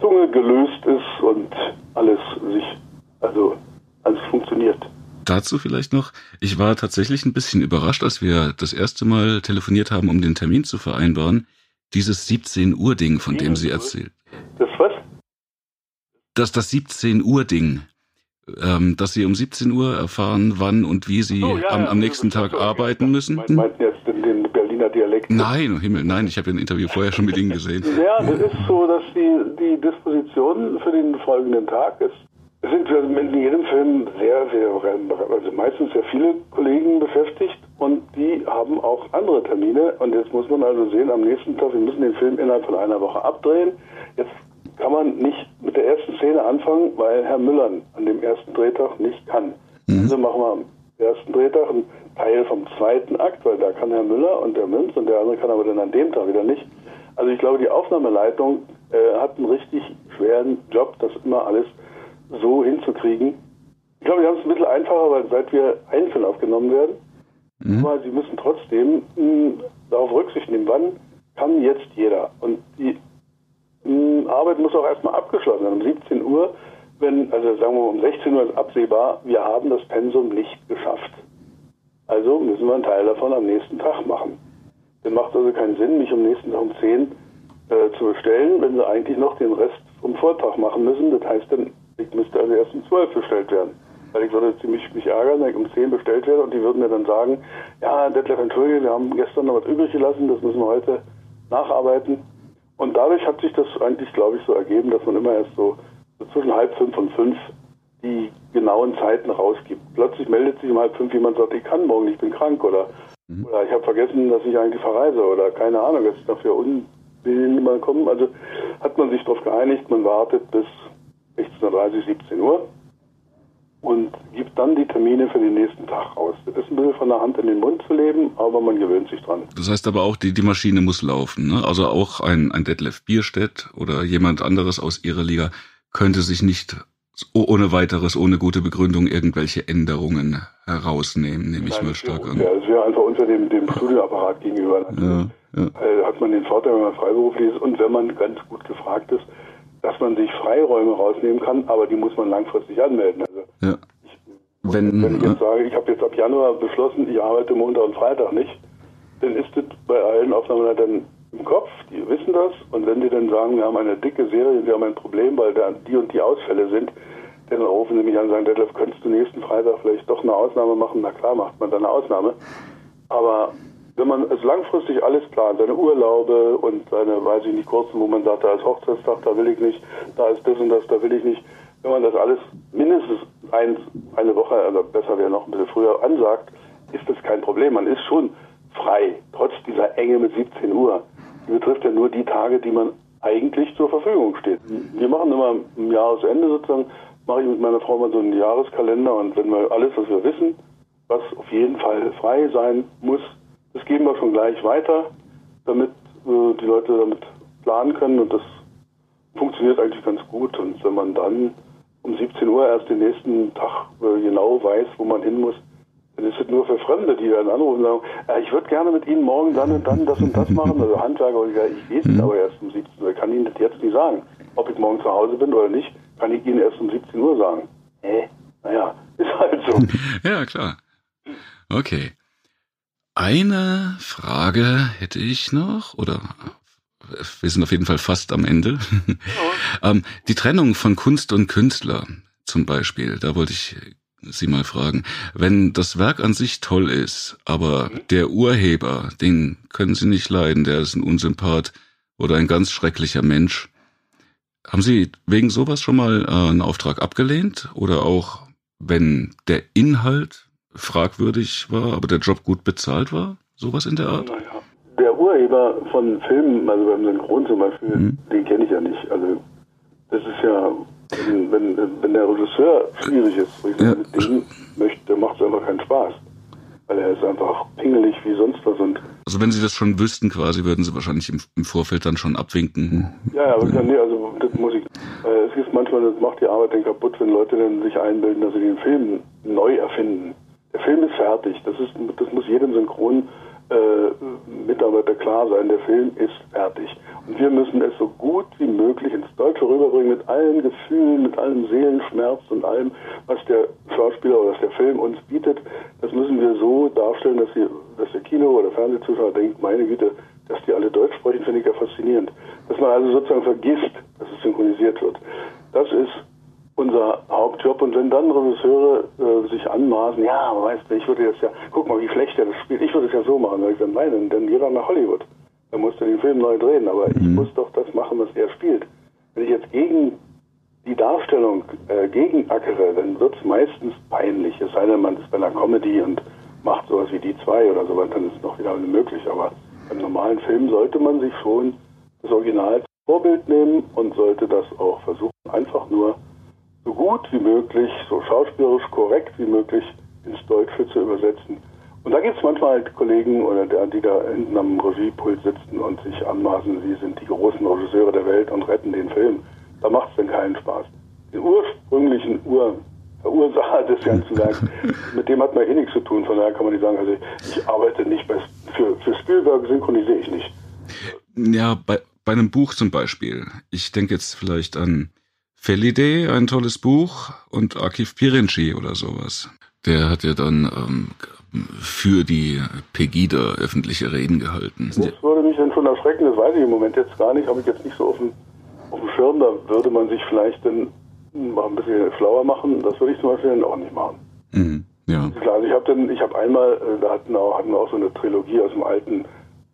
Zunge gelöst ist und alles sich, also alles funktioniert. Dazu vielleicht noch, ich war tatsächlich ein bisschen überrascht, als wir das erste Mal telefoniert haben, um den Termin zu vereinbaren. Dieses 17 Uhr Ding, von dem Sie erzählt. Das was? Das, das 17 Uhr Ding. Ähm, dass Sie um 17 Uhr erfahren, wann und wie Sie oh, ja, am, am, nächsten Tag arbeiten müssen. Meinten jetzt den, den Berliner Dialekt? Nein, oh Himmel, nein, ich habe ein Interview vorher schon mit Ihnen gesehen. Ja, das ist so, dass die, die Disposition für den folgenden Tag ist sind in jedem Film sehr, sehr, also meistens sehr viele Kollegen beschäftigt und die haben auch andere Termine. Und jetzt muss man also sehen, am nächsten Tag, wir müssen den Film innerhalb von einer Woche abdrehen. Jetzt kann man nicht mit der ersten Szene anfangen, weil Herr Müller an dem ersten Drehtag nicht kann. Mhm. Also machen wir am ersten Drehtag einen Teil vom zweiten Akt, weil da kann Herr Müller und der Münz und der andere kann aber dann an dem Tag wieder nicht. Also ich glaube, die Aufnahmeleitung äh, hat einen richtig schweren Job, das immer alles so hinzukriegen. Ich glaube, wir haben es ein bisschen einfacher, weil seit wir einzeln aufgenommen werden, mhm. aber sie müssen trotzdem mh, hm, darauf Rücksicht nehmen, wann kann jetzt jeder. Und die mh, hm, Arbeit muss auch erstmal abgeschlossen werden. Um 17 Uhr, wenn, also sagen wir mal um 16 Uhr ist absehbar, wir haben das Pensum nicht geschafft. Also müssen wir einen Teil davon am nächsten Tag machen. Dann macht also keinen Sinn, mich am nächsten Tag um 10 äh, zu bestellen, wenn sie eigentlich noch den Rest vom Vortag machen müssen. Das heißt dann ich müsste also erst um 12 bestellt werden. Weil ich würde ziemlich mich ärgern, wenn ich um 10 bestellt werde und die würden mir dann sagen, ja, Detlef, entschuldige, wir haben gestern noch was übrig gelassen, das müssen wir heute nacharbeiten. Und dadurch hat sich das eigentlich, glaube ich, so ergeben, dass man immer erst so, so zwischen halb fünf und fünf die genauen Zeiten rausgibt. Plötzlich meldet sich um halb fünf jemand und sagt, ich kann morgen, ich bin krank oder, mhm. oder ich habe vergessen, dass ich eigentlich verreise oder keine Ahnung, dass ich dafür unwillig mal kommen. Also hat man sich darauf geeinigt, man wartet bis 16.30 17 Uhr und gibt dann die Termine für den nächsten Tag aus. Das ist ein bisschen von der Hand in den Mund zu leben, aber man gewöhnt sich dran. Das heißt aber auch, die, die Maschine muss laufen. Ne? Also auch ein, ein Detlef Bierstedt oder jemand anderes aus ihrer Liga könnte sich nicht ohne weiteres, ohne gute Begründung irgendwelche Änderungen herausnehmen, nehme ich mal stark an. Ja, es wäre einfach unter dem, dem Studioapparat gegenüber. Ja, ja. Äh, hat man den Vorteil, wenn man freiberuflich ist und wenn man ganz gut gefragt ist, dass man sich Freiräume rausnehmen kann, aber die muss man langfristig anmelden. Also ja. ich, wenn, wenn ich jetzt sage, ich habe jetzt ab Januar beschlossen, ich arbeite Montag und Freitag nicht, dann ist das bei allen Aufnahmeleitern im Kopf, die wissen das und wenn die dann sagen, wir haben eine dicke Serie, wir haben ein Problem, weil da die und die Ausfälle sind, dann rufen sie mich an und sagen, Detlef, könntest du nächsten Freitag vielleicht doch eine Ausnahme machen? Na klar, macht man dann eine Ausnahme. Aber wenn man es langfristig alles plant, seine Urlaube und seine, weiß ich nicht, kurzen, wo man sagt, da ist Hochzeitstag, da will ich nicht, da ist das und das, da will ich nicht, wenn man das alles mindestens eins, eine Woche, also besser wäre noch ein bisschen früher ansagt, ist das kein Problem. Man ist schon frei, trotz dieser Enge mit 17 Uhr. Die betrifft ja nur die Tage, die man eigentlich zur Verfügung steht. Wir machen immer am Jahresende sozusagen, mache ich mit meiner Frau mal so einen Jahreskalender und wenn wir alles, was wir wissen, was auf jeden Fall frei sein muss, das geben wir schon gleich weiter, damit äh, die Leute damit planen können und das funktioniert eigentlich ganz gut. Und wenn man dann um 17 Uhr erst den nächsten Tag äh, genau weiß, wo man hin muss, dann ist es nur für Fremde, die dann anrufen und sagen, ja, ich würde gerne mit Ihnen morgen dann und dann das und das machen. Also Handwerker, ich weiß es mhm. aber erst um 17 Uhr. Ich kann Ihnen das jetzt nicht sagen. Ob ich morgen zu Hause bin oder nicht, kann ich Ihnen erst um 17 Uhr sagen. Hä? Naja, ist halt so. ja, klar. Okay. Eine Frage hätte ich noch, oder wir sind auf jeden Fall fast am Ende. Ja. ähm, die Trennung von Kunst und Künstler zum Beispiel, da wollte ich Sie mal fragen. Wenn das Werk an sich toll ist, aber mhm. der Urheber, den können Sie nicht leiden, der ist ein Unsympath oder ein ganz schrecklicher Mensch. Haben Sie wegen sowas schon mal äh, einen Auftrag abgelehnt? Oder auch wenn der Inhalt fragwürdig war, aber der Job gut bezahlt war? Sowas in der Art? Naja. Der Urheber von Filmen, also beim Synchron zum Beispiel, mhm. den kenne ich ja nicht. Also das ist ja, wenn, wenn, wenn der Regisseur schwierig ist, ich ja. mit dem möchte, macht es einfach keinen Spaß. weil er ist einfach pingelig wie sonst was. Und also wenn Sie das schon wüssten quasi, würden Sie wahrscheinlich im, im Vorfeld dann schon abwinken. Ja, ja, aber ja. nee, also das muss ich. Äh, es ist manchmal, das macht die Arbeit dann kaputt, wenn Leute dann sich einbilden, dass sie den Film neu erfinden. Der Film ist fertig. Das ist, das muss jedem Synchron äh, Mitarbeiter klar sein, der Film ist fertig. Und wir müssen es so gut wie möglich ins Deutsche rüberbringen, mit allen Gefühlen, mit allem Seelenschmerz und allem, was der Schauspieler oder was der Film uns bietet. Das müssen wir so darstellen, dass, die, dass der Kino- oder Fernsehzuschauer denkt, meine Güte, dass die alle Deutsch sprechen, finde ich ja faszinierend. Dass man also sozusagen vergisst, dass es synchronisiert wird. Das ist unser Hauptjob. Und wenn dann Regisseure äh, sich anmaßen, ja, weißt du, ich würde jetzt ja, guck mal, wie schlecht der das spielt, ich würde es ja so machen. Da ich dann, nein, dann geh doch nach Hollywood. Dann musst du den Film neu drehen, aber mhm. ich muss doch das machen, was er spielt. Wenn ich jetzt gegen die Darstellung äh, gegenackere, dann wird es meistens peinlich. Es sei denn, man ist bei einer Comedy und macht sowas wie die zwei oder sowas, dann ist es noch wieder möglich. Aber beim normalen Film sollte man sich schon das Original zum Vorbild nehmen und sollte das auch versuchen, einfach nur so gut wie möglich, so schauspielerisch korrekt wie möglich ins Deutsche zu übersetzen. Und da gibt es manchmal halt Kollegen oder der, die da hinten am Regiepult sitzen und sich anmaßen, sie sind die großen Regisseure der Welt und retten den Film. Da macht es dann keinen Spaß. Den ursprünglichen Urverursacher des ganzen Werks, mit dem hat man eh nichts zu tun. Von daher kann man nicht sagen, also ich arbeite nicht bei, für, für Spielberg synchronisiere ich nicht. Ja, bei, bei einem Buch zum Beispiel. Ich denke jetzt vielleicht an Felidae, ein tolles Buch, und Akif Pirinci oder sowas. Der hat ja dann ähm, für die Pegida öffentliche Reden gehalten. Das würde mich dann schon erschrecken, das weiß ich im Moment jetzt gar nicht, habe ich jetzt nicht so auf dem, auf dem Schirm, da würde man sich vielleicht dann mal ein bisschen schlauer machen, das würde ich zum Beispiel dann auch nicht machen. Mhm, ja. Klar, also ich habe dann, ich habe einmal, äh, da hatten, auch, hatten wir auch so eine Trilogie aus dem alten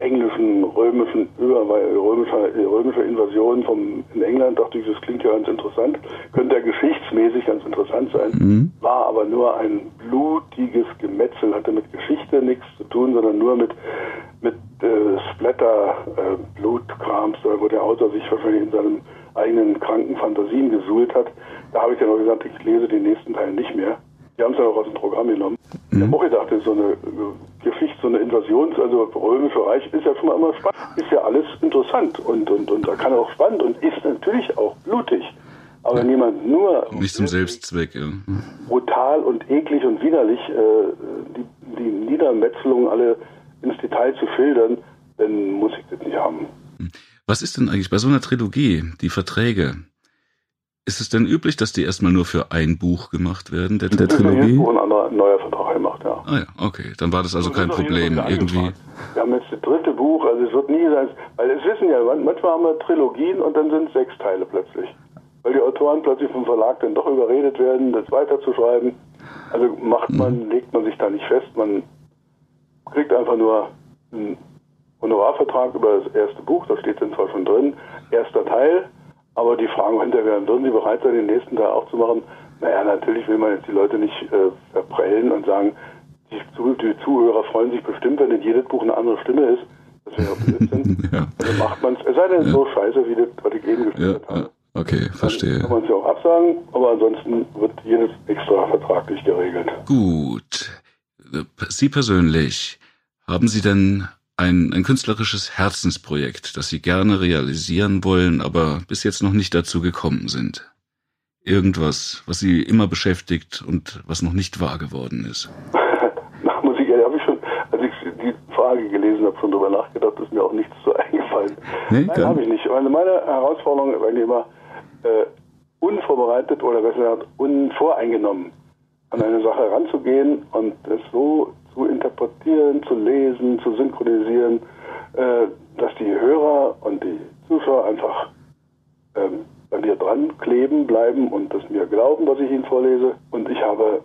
englischen, römischen, über, römischer, römischer Invasion vom, in England, dachte ich, das klingt ja ganz interessant, könnte ja geschichtsmäßig ganz interessant sein, mhm. war aber nur ein blutiges Gemetzel, hatte mit Geschichte nichts zu tun, sondern nur mit, mit äh, Splatter, äh, Blutkrams, wo der Autor sich wahrscheinlich in seinen eigenen kranken Fantasien gesuhlt hat. Da habe ich dann auch gesagt, ich lese den nächsten Teil nicht mehr. Die haben es ja auch aus dem Programm genommen. Mhm. Ich habe auch gedacht, so eine äh, Geschichte, so eine Invasions-, also römische Reich ist ja schon mal immer spannend. Ist ja alles interessant und, und, und da kann auch spannend und ist natürlich auch blutig. Aber ja. niemand nur. Nicht zum Selbstzweck, ja. Brutal und eklig und widerlich äh, die, die Niedermetzelung alle ins Detail zu schildern, dann muss ich das nicht haben. Was ist denn eigentlich bei so einer Trilogie, die Verträge? Ist es denn üblich, dass die erstmal nur für ein Buch gemacht werden, der, der Trilogie? Buch ein anderer neuer Vertrag gemacht, ja. Ah ja, okay. Dann war das also kein Problem. Irgendwie. Wir haben jetzt das dritte Buch, also es wird nie sein, weil es wissen ja, manchmal haben wir Trilogien und dann sind es sechs Teile plötzlich. Weil die Autoren plötzlich vom Verlag dann doch überredet werden, das weiterzuschreiben. Also macht man, mhm. legt man sich da nicht fest, man kriegt einfach nur einen Honorarvertrag über das erste Buch, da steht dann zwar schon drin, erster Teil, aber die Fragen hinterher, würden Sie bereit sein, den nächsten Teil auch zu machen? Naja, natürlich will man jetzt die Leute nicht äh, verprellen und sagen, die, die, Zuhörer freuen sich bestimmt, wenn in jedes Buch eine andere Stimme ist. Das wäre ja Blödsinn. ja. Also macht man es, es sei denn ja. so scheiße, wie das, was ich eben geschildert ja, habe. Okay, verstehe. Dann kann man es ja auch absagen, aber ansonsten wird jedes extra vertraglich geregelt. Gut. Sie persönlich, haben Sie denn ein, ein künstlerisches Herzensprojekt, das Sie gerne realisieren wollen, aber bis jetzt noch nicht dazu gekommen sind? Irgendwas, was Sie immer beschäftigt und was noch nicht wahr geworden ist? Nach Musik, ja, habe ich schon, als ich die Frage gelesen habe, schon drüber nachgedacht, ist mir auch nichts so eingefallen. Nee, Nein, habe ich nicht. Meine, meine Herausforderung war immer äh, unvorbereitet oder besser gesagt unvoreingenommen an eine Sache heranzugehen und es so zu interpretieren, zu lesen, zu synchronisieren, äh, dass die Hörer und die Zuschauer einfach ähm, bei mir dran kleben bleiben und das mir glauben, was ich ihnen vorlese. Und ich habe,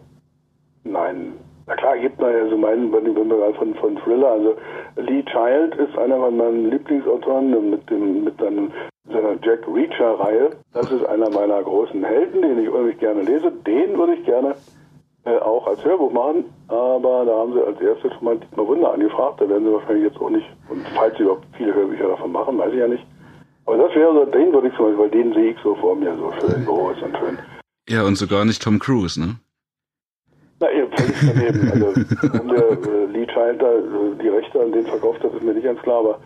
nein, na klar, gibt man ja so meinen, wenn wir von, von Thriller, also Lee Child ist einer von meinen Lieblingsautoren mit dem, mit einem, seiner Jack Reacher-Reihe. Das ist einer meiner großen Helden, den ich unheimlich gerne lese. Den würde ich gerne äh, auch als Hörbuch machen, aber da haben sie als erstes schon mal Dietmar Wunder angefragt. Da werden sie wahrscheinlich jetzt auch nicht, und falls sie überhaupt viele Hörbücher davon machen, weiß ich ja nicht. Aber das wäre so, den würde ich zum Beispiel, weil den sehe ich so vor mir, so schön groß und schön. Ja, und sogar nicht Tom Cruise, ne? Na, ihr völlig daneben. Also, warum der äh, Lee Child da äh, die Rechte an den verkauft hat, ist mir nicht ganz klar, aber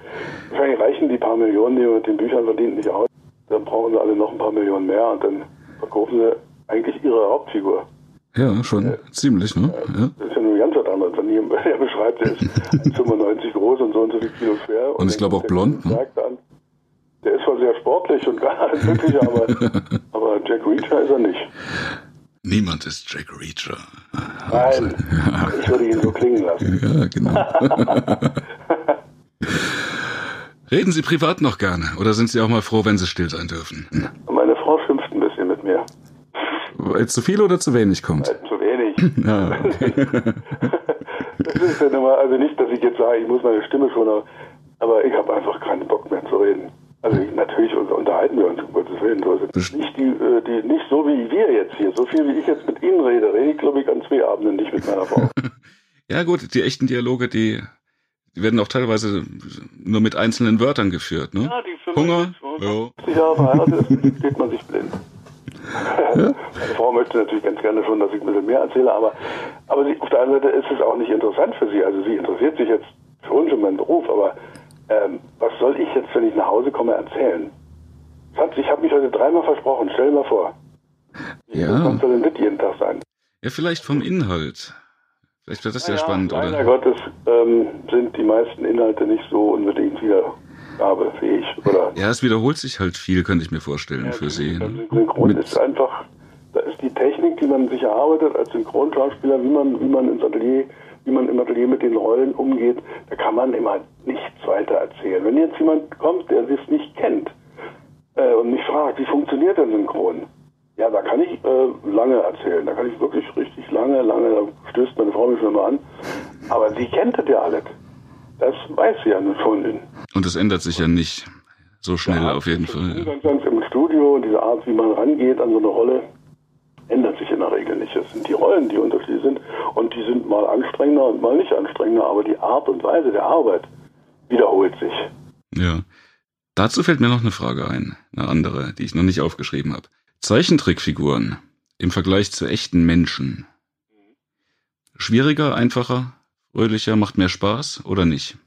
wahrscheinlich reichen die paar Millionen, die er mit den Büchern verdient, nicht aus. Dann brauchen sie alle noch ein paar Millionen mehr und dann verkaufen sie eigentlich ihre Hauptfigur. Ja, schon ja. ziemlich, ne? Ja. Das ist ja nur ganz was anderes. Wenn er beschreibt, der ist 95 groß und so und so viel Kilo schwer. Und, und ich glaube auch blond, ne? An, der ist zwar sehr sportlich und gar alles Mögliche, aber, aber Jack Reacher ist er nicht. Niemand ist Jack Reacher. Nein, ja. ich würde ihn so klingen lassen. Ja, genau. Reden Sie privat noch gerne oder sind Sie auch mal froh, wenn Sie still sein dürfen? Meine Frau schimpft ein bisschen mit mir. Weil zu viel oder zu wenig kommt? Weil zu wenig. ah, okay. das ist ja immer, also nicht, dass ich jetzt sage, ich muss meine Stimme schon, aber ich habe einfach keinen Bock mehr zu reden. Also natürlich unterhalten wir uns, um Gottes Willen. Also nicht, die, äh, die, nicht so wie wir jetzt hier. So viel wie ich jetzt mit Ihnen rede, rede ich, glaube ich, an zwei Abenden nicht mit meiner Frau. ja gut, die echten Dialoge, die, die werden auch teilweise nur mit einzelnen Wörtern geführt. Ne? Ja, die Hunger, ja. Jahre verheiratet ist, steht man sich blind. Meine Frau möchte natürlich ganz gerne schon, dass ich ein bisschen mehr erzähle, aber, aber sie, auf der anderen Seite ist es auch nicht interessant für sie. Also sie interessiert sich jetzt schon für meinen Beruf, aber ähm, was soll ich jetzt, wenn ich nach Hause komme, erzählen? Schatz, ich habe mich heute dreimal versprochen, stell dir mal vor. Ja. Was soll denn das jeden Tag sein? Ja, vielleicht vom Inhalt. Vielleicht wird das ja, ja spannend, leider oder? Leider Gottes ähm, sind die meisten Inhalte nicht so unbedingt wiedergabefähig, oder? Ja, es wiederholt sich halt viel, könnte ich mir vorstellen, ja, für Sie. Synchron ist einfach, da ist die Technik, die man sich erarbeitet als Synchronschauspieler, wie man, wie man ins Atelier wie man im Atelier mit den Rollen umgeht, da kann man immer nichts weiter erzählen. Wenn jetzt jemand kommt, der das nicht kennt äh, und mich fragt, wie funktioniert denn Synchron? Ja, da kann ich äh, lange erzählen. Da kann ich wirklich richtig lange, lange, da stößt meine Frau mich schon mal an. Aber sie kennt das ja alles. Das weiß sie ja schon. Und es ändert sich ja nicht so schnell ja, auf jeden Fall. Ganz im Studio, diese Art, wie man rangeht an so eine Rolle, ändert sich in der Regel nicht. Es sind die Rollen, die unterschiedlich sind und die sind mal anstrengender und mal nicht anstrengender, aber die Art und Weise der Arbeit wiederholt sich. Ja. Dazu fällt mir noch eine Frage ein, eine andere, die ich noch nicht aufgeschrieben habe. Zeichentrickfiguren im Vergleich zu echten Menschen. Schwieriger, einfacher, fröhlicher, macht mehr Spaß oder nicht?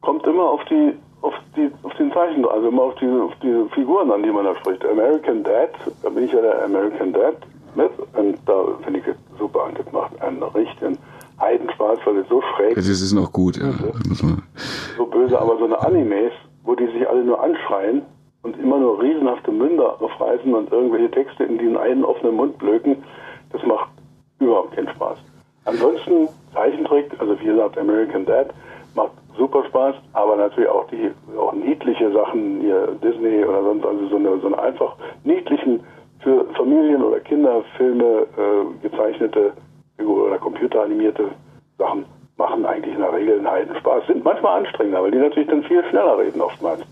Kommt immer auf die auf die auf den Zeichen, also immer auf diese auf diese Figuren an, die man da spricht. American Dad, da bin ich ja der American Dad mit und da finde ich es super und das macht einen richtigen Heidenspaß, weil es so schräg ist. Es ist noch gut, ja. So böse, aber so eine Animes, wo die sich alle nur anschreien und immer nur riesenhafte Münder aufreißen und irgendwelche Texte in diesen einen offenen Mund blöken, das macht überhaupt keinen Spaß. Ansonsten Zeichentrick, also wie gesagt American Dad, macht super Spaß, aber natürlich auch die auch niedliche Sachen hier Disney oder sonst also so eine so eine einfach niedlichen für Familien oder Kinderfilme äh, gezeichnete oder computeranimierte Sachen machen eigentlich in der Regel einen Heiden Spaß. Sind manchmal anstrengender, weil die natürlich dann viel schneller reden oftmals.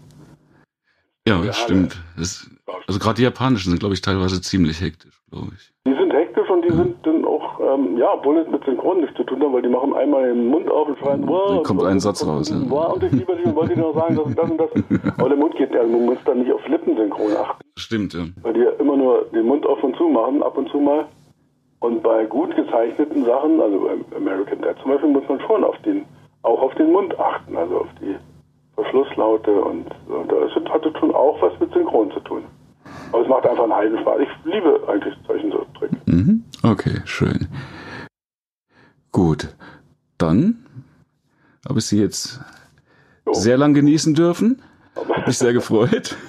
Ja, das stimmt. Das, also gerade die japanischen sind, glaube ich, teilweise ziemlich hektisch, glaube ich. Die sind hektisch und die ja. sind dann ähm, ja, obwohl es mit Synchron nichts zu tun hat, weil die machen einmal den Mund auf und schreien, wow. Dann kommt ein Satz raus, ja. Wow, und ich liebe dich und wollte dir noch sagen, dass das und das. Aber der Mund geht, also man muss dann nicht auf Lippensynchron achten. Stimmt, ja. Weil die ja immer nur den Mund auf und zu machen, ab und zu mal. Und bei gut gezeichneten Sachen, also bei American Dad zum Beispiel, muss man schon auf den, auch auf den Mund achten, also auf die Verschlusslaute und, und da ist, hat es schon auch was mit Synchron zu tun. Aber es macht einfach einen Heidenspaß. Ich liebe eigentlich solchen Trick. Mhm. Okay, schön. Gut, dann habe ich Sie jetzt jo. sehr lang genießen dürfen. Hat mich sehr gefreut.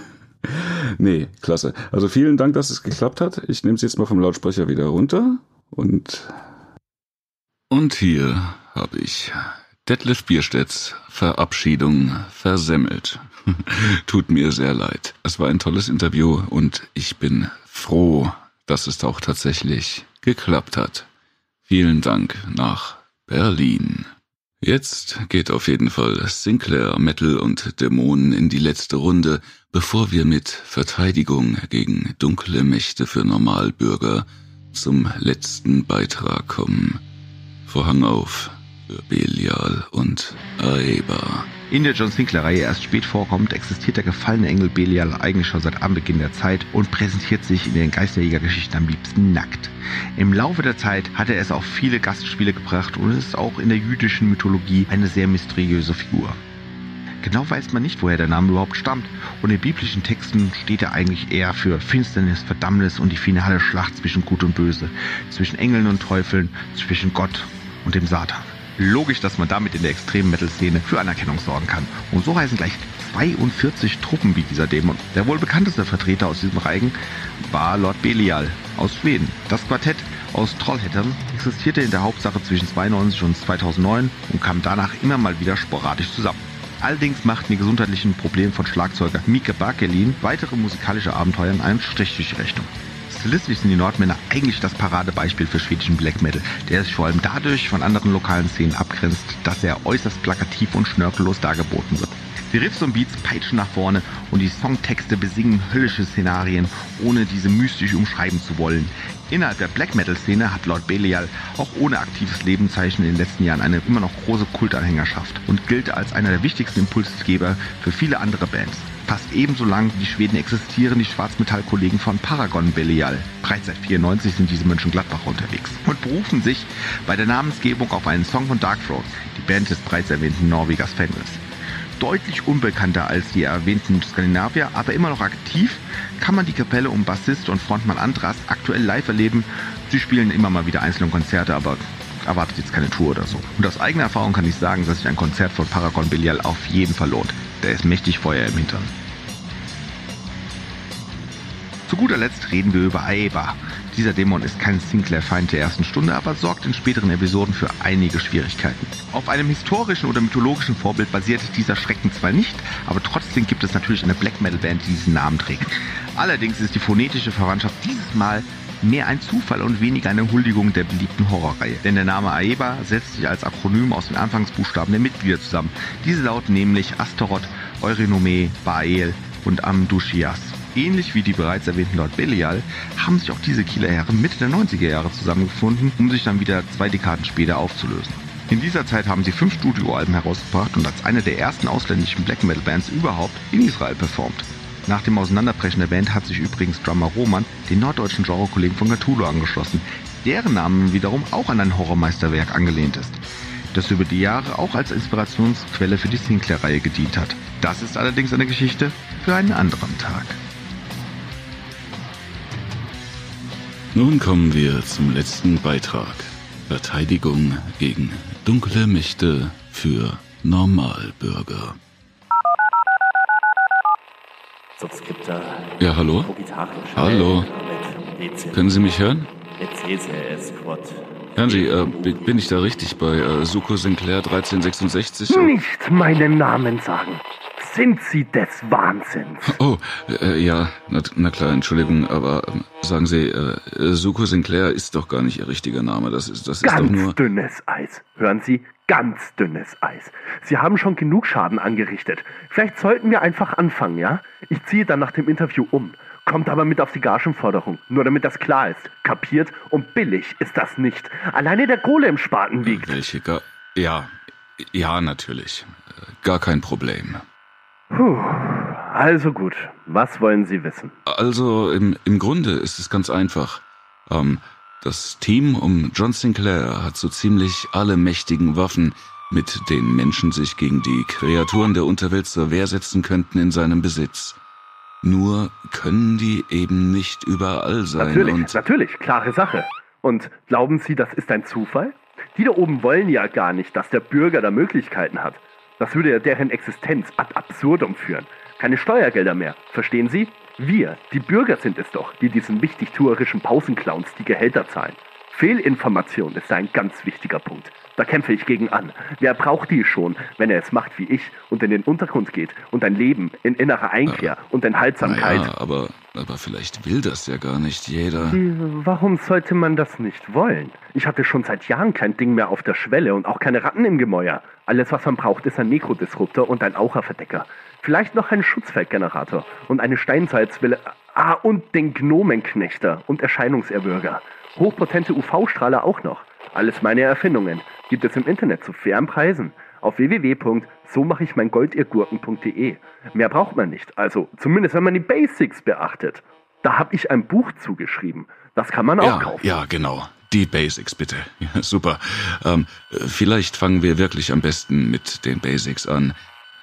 Nee, klasse. Also vielen Dank, dass es geklappt hat. Ich nehme es jetzt mal vom Lautsprecher wieder runter und. Und hier habe ich Detlef Bierstedts Verabschiedung versemmelt. Tut mir sehr leid. Es war ein tolles Interview und ich bin froh, dass es auch tatsächlich geklappt hat. Vielen Dank nach Berlin. Jetzt geht auf jeden Fall Sinclair, Metal und Dämonen in die letzte Runde, bevor wir mit Verteidigung gegen dunkle Mächte für Normalbürger zum letzten Beitrag kommen. Vorhang auf für Belial und Aeba. In der John Sinclair-Reihe erst spät vorkommt, existiert der gefallene Engel Belial eigentlich schon seit Anbeginn der Zeit und präsentiert sich in den Geisterjägergeschichten am liebsten nackt. Im Laufe der Zeit hat er es auf viele Gastspiele gebracht und ist auch in der jüdischen Mythologie eine sehr mysteriöse Figur. Genau weiß man nicht, woher der Name überhaupt stammt. Und in biblischen Texten steht er eigentlich eher für Finsternis, Verdammnis und die finale Schlacht zwischen Gut und Böse, zwischen Engeln und Teufeln, zwischen Gott und dem Satan. Logisch, dass man damit in der extremen Metal-Szene für Anerkennung sorgen kann. Und so heißen gleich 42 Truppen wie dieser Dämon. Der wohl bekannteste Vertreter aus diesem Reigen war Lord Belial aus Schweden. Das Quartett aus Trollhättern existierte in der Hauptsache zwischen 92 und 2009 und kam danach immer mal wieder sporadisch zusammen. Allerdings machten die gesundheitlichen Probleme von Schlagzeuger Mike Bakelin weitere musikalische Abenteuer in einen Strich durch die Rechnung. Stilistisch sind die Nordmänner eigentlich das Paradebeispiel für schwedischen Black Metal, der sich vor allem dadurch von anderen lokalen Szenen abgrenzt, dass er äußerst plakativ und schnörkellos dargeboten wird. Die Riffs und Beats peitschen nach vorne und die Songtexte besingen höllische Szenarien, ohne diese mystisch umschreiben zu wollen. Innerhalb der Black Metal Szene hat Lord Belial auch ohne aktives Lebenszeichen in den letzten Jahren eine immer noch große Kultanhängerschaft und gilt als einer der wichtigsten Impulsgeber für viele andere Bands. Fast ebenso lang wie die Schweden existieren die Schwarzmetallkollegen von Paragon Belial. Bereits seit 94 sind diese Mönchengladbacher unterwegs und berufen sich bei der Namensgebung auf einen Song von Dark Throne, die Band des bereits erwähnten Norwegers Fenris deutlich unbekannter als die erwähnten Skandinavier, aber immer noch aktiv, kann man die Kapelle um Bassist und Frontmann Andras aktuell live erleben. Sie spielen immer mal wieder einzelne Konzerte, aber erwartet jetzt keine Tour oder so. Und aus eigener Erfahrung kann ich sagen, dass sich ein Konzert von Paragon Belial auf jeden Fall lohnt. Der ist mächtig Feuer im Hintern. Zu guter Letzt reden wir über Aeba. Dieser Dämon ist kein Sinclair-Feind der ersten Stunde, aber sorgt in späteren Episoden für einige Schwierigkeiten. Auf einem historischen oder mythologischen Vorbild basiert dieser Schrecken zwar nicht, aber trotzdem gibt es natürlich eine Black Metal Band, die diesen Namen trägt. Allerdings ist die phonetische Verwandtschaft dieses Mal mehr ein Zufall und weniger eine Huldigung der beliebten Horrorreihe. Denn der Name Aeba setzt sich als Akronym aus den Anfangsbuchstaben der Mitglieder zusammen. Diese lauten nämlich Astaroth, Eurynome, Baal und Amdushias. Ähnlich wie die bereits erwähnten Lord Belial haben sich auch diese Kieler Herren Mitte der 90er Jahre zusammengefunden, um sich dann wieder zwei Dekaden später aufzulösen. In dieser Zeit haben sie fünf Studioalben herausgebracht und als eine der ersten ausländischen Black Metal Bands überhaupt in Israel performt. Nach dem Auseinanderbrechen der Band hat sich übrigens Drummer Roman den norddeutschen Genrekollegen von Cthulhu angeschlossen, deren Namen wiederum auch an ein Horrormeisterwerk angelehnt ist, das über die Jahre auch als Inspirationsquelle für die Sinclair-Reihe gedient hat. Das ist allerdings eine Geschichte für einen anderen Tag. Nun kommen wir zum letzten Beitrag. Verteidigung gegen dunkle Mächte für Normalbürger. Ja, hallo? Hallo? Können Sie mich hören? Hören Sie, äh, bin ich da richtig bei äh, Suko Sinclair 1366? Nicht meinen Namen sagen. Sind Sie des Wahnsinns? Oh, äh, ja, na, na, klar, Entschuldigung, aber ähm, sagen Sie, äh, Suko Sinclair ist doch gar nicht Ihr richtiger Name. Das ist, das ist Ganz doch nur. dünnes Eis. Hören Sie, ganz dünnes Eis. Sie haben schon genug Schaden angerichtet. Vielleicht sollten wir einfach anfangen, ja? Ich ziehe dann nach dem Interview um. Kommt aber mit auf die Gagenforderung, nur damit das klar ist. Kapiert? Und billig ist das nicht. Alleine der Kohle im Spaten wiegt. Welche Ga Ja, ja, natürlich. Äh, Gar kein Problem. Puh. Also gut, was wollen Sie wissen? Also im, im Grunde ist es ganz einfach. Ähm, das Team um John Sinclair hat so ziemlich alle mächtigen Waffen, mit denen Menschen sich gegen die Kreaturen der Unterwelt zur Wehr setzen könnten, in seinem Besitz. Nur können die eben nicht überall sein Natürlich, natürlich, klare Sache. Und glauben Sie, das ist ein Zufall? Die da oben wollen ja gar nicht, dass der Bürger da Möglichkeiten hat. Das würde ja deren Existenz ad absurdum führen. Keine Steuergelder mehr, verstehen Sie? Wir, die Bürger sind es doch, die diesen wichtigtuerischen Pausenclowns die Gehälter zahlen. Fehlinformation ist ein ganz wichtiger Punkt. Da kämpfe ich gegen an. Wer braucht die schon, wenn er es macht wie ich und in den Untergrund geht und ein Leben in innerer Einkehr und Enthaltsamkeit? naja, aber, aber vielleicht will das ja gar nicht jeder. Warum sollte man das nicht wollen? Ich hatte schon seit Jahren kein Ding mehr auf der Schwelle und auch keine Ratten im Gemäuer. Alles, was man braucht, ist ein Mikrodisruptor und ein Aucherverdecker. Vielleicht noch einen Schutzfeldgenerator und eine Steinsalzwille. Ah, und den Gnomenknechter und Erscheinungserwürger. Hochpotente UV-Strahler auch noch. Alles meine Erfindungen, gibt es im Internet zu fairen Preisen auf www.somacheichmeingoldirgurken.de. Mehr braucht man nicht, also zumindest wenn man die Basics beachtet. Da habe ich ein Buch zugeschrieben. Das kann man auch ja, kaufen. Ja, genau. Die Basics bitte. Ja, super. Ähm, vielleicht fangen wir wirklich am besten mit den Basics an.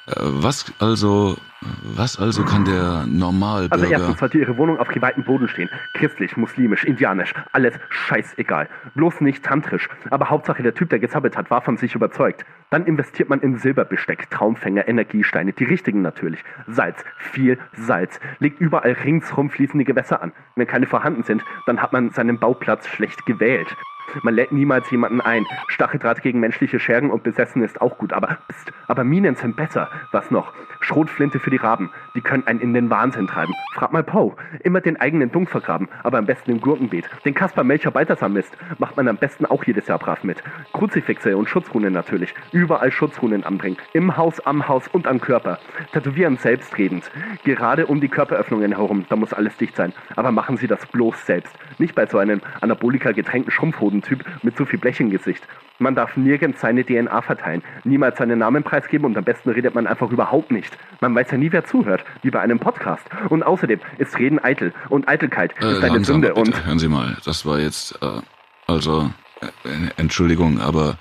Äh, was also, was also kann der Normalbürger... Also erstens sollte Ihre Wohnung auf geweihtem Boden stehen. Christlich, muslimisch, indianisch, alles scheißegal. Bloß nicht tantrisch. Aber Hauptsache der Typ, der gezappelt hat, war von sich überzeugt. Dann investiert man in Silberbesteck, Traumfänger, Energiesteine, die richtigen natürlich. Salz, viel Salz. Legt überall ringsrum fließende Gewässer an. Wenn keine vorhanden sind, dann hat man seinen Bauplatz schlecht gewählt. Man lädt niemals jemanden ein. Stacheldraht gegen menschliche Schergen und Besessen ist auch gut, aber pst, aber Minen sind besser. Was noch? Schrotflinte für die Raben. Die können einen in den Wahnsinn treiben. Frag mal Poe. Immer den eigenen Dunk vergraben, aber am besten im Gurkenbeet. Den Kaspar Melcher Balthasar Mist macht man am besten auch jedes Jahr brav mit. Kruzifixe und Schutzrunen natürlich. Überall Schutzrunen anbringen. Im Haus, am Haus und am Körper. Tätowieren selbstredend. Gerade um die Körperöffnungen herum. Da muss alles dicht sein. Aber machen Sie das bloß selbst. Nicht bei so einem Anabolika getränkten Schrumpfhodentyp mit zu viel Blech im Gesicht. Man darf nirgends seine DNA verteilen, niemals seinen Namen preisgeben und am besten redet man einfach überhaupt nicht. Man weiß ja nie, wer zuhört, wie bei einem Podcast. Und außerdem ist Reden eitel und Eitelkeit Äh, ist eine Sünde und Hören Sie mal, das war jetzt, äh, also, äh, Entschuldigung, aber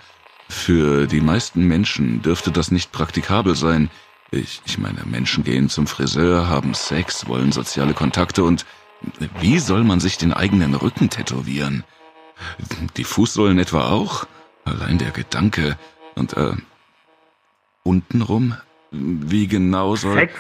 für die meisten Menschen dürfte das nicht praktikabel sein. Ich, ich meine, Menschen gehen zum Friseur, haben Sex, wollen soziale Kontakte und wie soll man sich den eigenen Rücken tätowieren? Die Fußsohlen etwa auch? Allein der Gedanke. Und, äh, untenrum? Wie genau soll... Sex?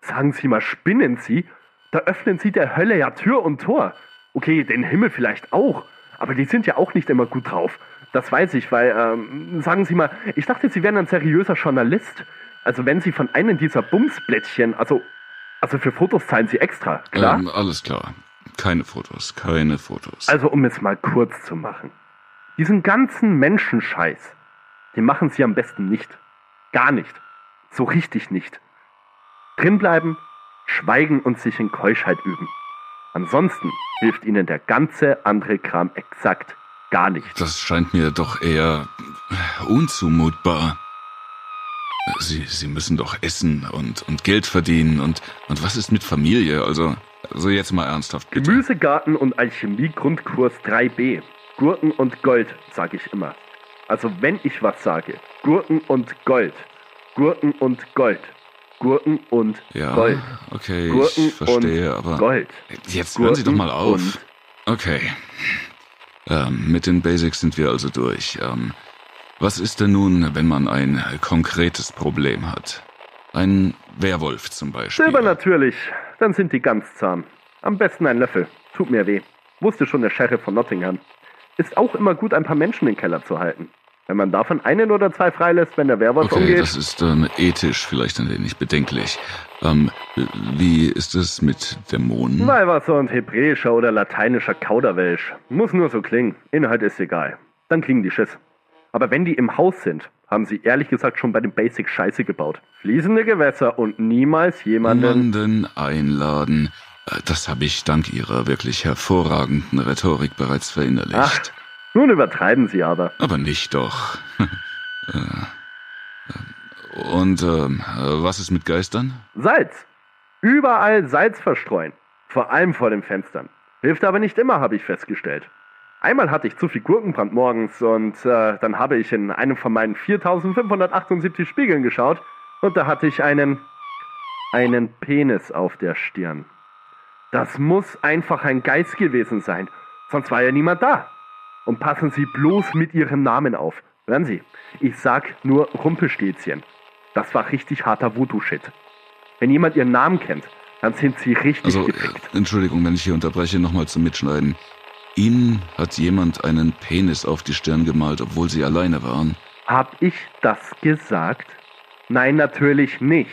Sagen Sie mal, spinnen Sie? Da öffnen Sie der Hölle ja Tür und Tor. Okay, den Himmel vielleicht auch, aber die sind ja auch nicht immer gut drauf. Das weiß ich, weil, ähm, sagen Sie mal, ich dachte, Sie wären ein seriöser Journalist. Also wenn Sie von einem dieser Bumsblättchen, also, also für Fotos zahlen Sie extra, klar? Ähm, alles klar. Keine Fotos, keine Fotos. Also um es mal kurz zu machen. Diesen ganzen Menschenscheiß, den machen Sie am besten nicht. Gar nicht. So richtig nicht. Drinbleiben, schweigen und sich in Keuschheit üben. Ansonsten hilft Ihnen der ganze andere Kram exakt gar nicht. Das scheint mir doch eher unzumutbar. Sie, Sie müssen doch essen und, und Geld verdienen und, und was ist mit Familie? Also, also jetzt mal ernsthaft. Bitte. Gemüsegarten und Alchemie Grundkurs 3b. Gurken und Gold, sage ich immer. Also wenn ich was sage, Gurken und Gold. Gurken und Gold. Gurken und Ja, Gold. okay, Gurken ich verstehe, und aber Gold. jetzt hören Sie doch Gurken mal auf. Okay. Ähm, mit den Basics sind wir also durch. Ähm, was ist denn nun, wenn man ein konkretes Problem hat? Ein Werwolf zum Beispiel. Silber natürlich. Dann sind die ganz zahm. Am besten ein Löffel. Tut mir weh. Wusste schon der Sheriff von Nottingham. Ist auch immer gut, ein paar Menschen im Keller zu halten. Wenn man davon einen oder zwei freilässt, wenn der Werwolf Okay, umgeht. das ist ähm, ethisch vielleicht ein wenig bedenklich. Ähm, wie ist es mit Dämonen? Weihwasser und hebräischer oder lateinischer Kauderwelsch. Muss nur so klingen. Inhalt ist egal. Dann kriegen die Schiss. Aber wenn die im Haus sind, haben sie ehrlich gesagt schon bei den Basics Scheiße gebaut. Fließende Gewässer und niemals jemanden. Jemanden einladen. Äh, Das habe ich dank Ihrer wirklich hervorragenden Rhetorik bereits verinnerlicht. Ach, nun übertreiben sie aber. Aber nicht doch. Äh, äh, Und äh, was ist mit Geistern? Salz. Überall Salz verstreuen. Vor allem vor den Fenstern. Hilft aber nicht immer, habe ich festgestellt. Einmal hatte ich zu viel Gurkenbrand morgens und äh, dann habe ich in einem von meinen 4578 Spiegeln geschaut und da hatte ich einen einen Penis auf der Stirn. Das muss einfach ein Geist gewesen sein, sonst war ja niemand da. Und passen Sie bloß mit Ihrem Namen auf. Hören Sie, ich sag nur Rumpelstilzchen. Das war richtig harter Voodoo-Shit. Wenn jemand Ihren Namen kennt, dann sind Sie richtig Also, gefickt. Entschuldigung, wenn ich hier unterbreche, nochmal zum Mitschneiden. Ihnen hat jemand einen Penis auf die Stirn gemalt, obwohl Sie alleine waren. Hab ich das gesagt? Nein, natürlich nicht.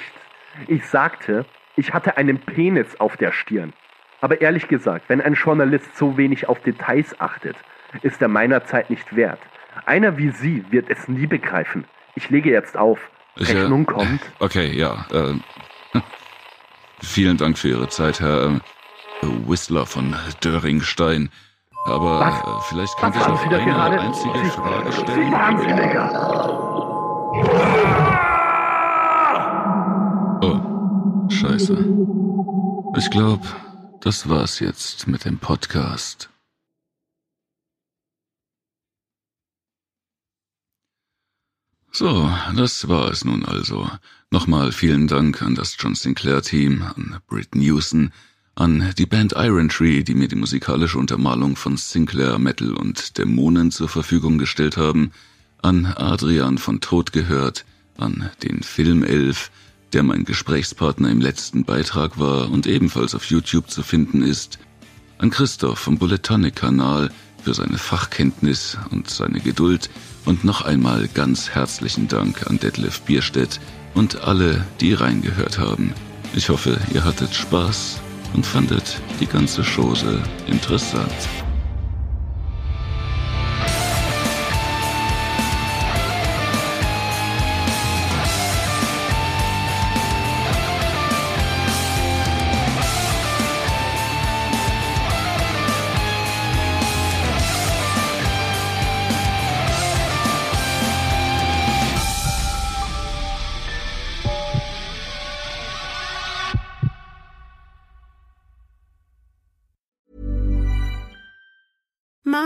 Ich sagte, ich hatte einen Penis auf der Stirn. Aber ehrlich gesagt, wenn ein Journalist so wenig auf Details achtet, ist er meiner Zeit nicht wert. Einer wie Sie wird es nie begreifen. Ich lege jetzt auf. Ich, äh, Rechnung kommt. Okay, ja. Äh, vielen Dank für Ihre Zeit, Herr äh, Whistler von Döringstein. Aber Was? äh, vielleicht ich haben noch Sie eine einzige Sie- Frage Sie stellen. Wahnsinniger! Oh, scheiße. Ich glaube, das war's jetzt mit dem Podcast. So, das war es nun also. Nochmal vielen Dank an das John Sinclair Team, an Britt Newson, an die Band Iron Tree, die mir die musikalische Untermalung von Sinclair Metal und Dämonen zur Verfügung gestellt haben, an Adrian von Tod gehört, an den Filmelf, der mein Gesprächspartner im letzten Beitrag war und ebenfalls auf YouTube zu finden ist, an Christoph vom Bulletonic Kanal für seine Fachkenntnis und seine Geduld und noch einmal ganz herzlichen Dank an Detlef Bierstedt und alle, die reingehört haben. Ich hoffe, ihr hattet Spaß und fandet die ganze Chose interessant.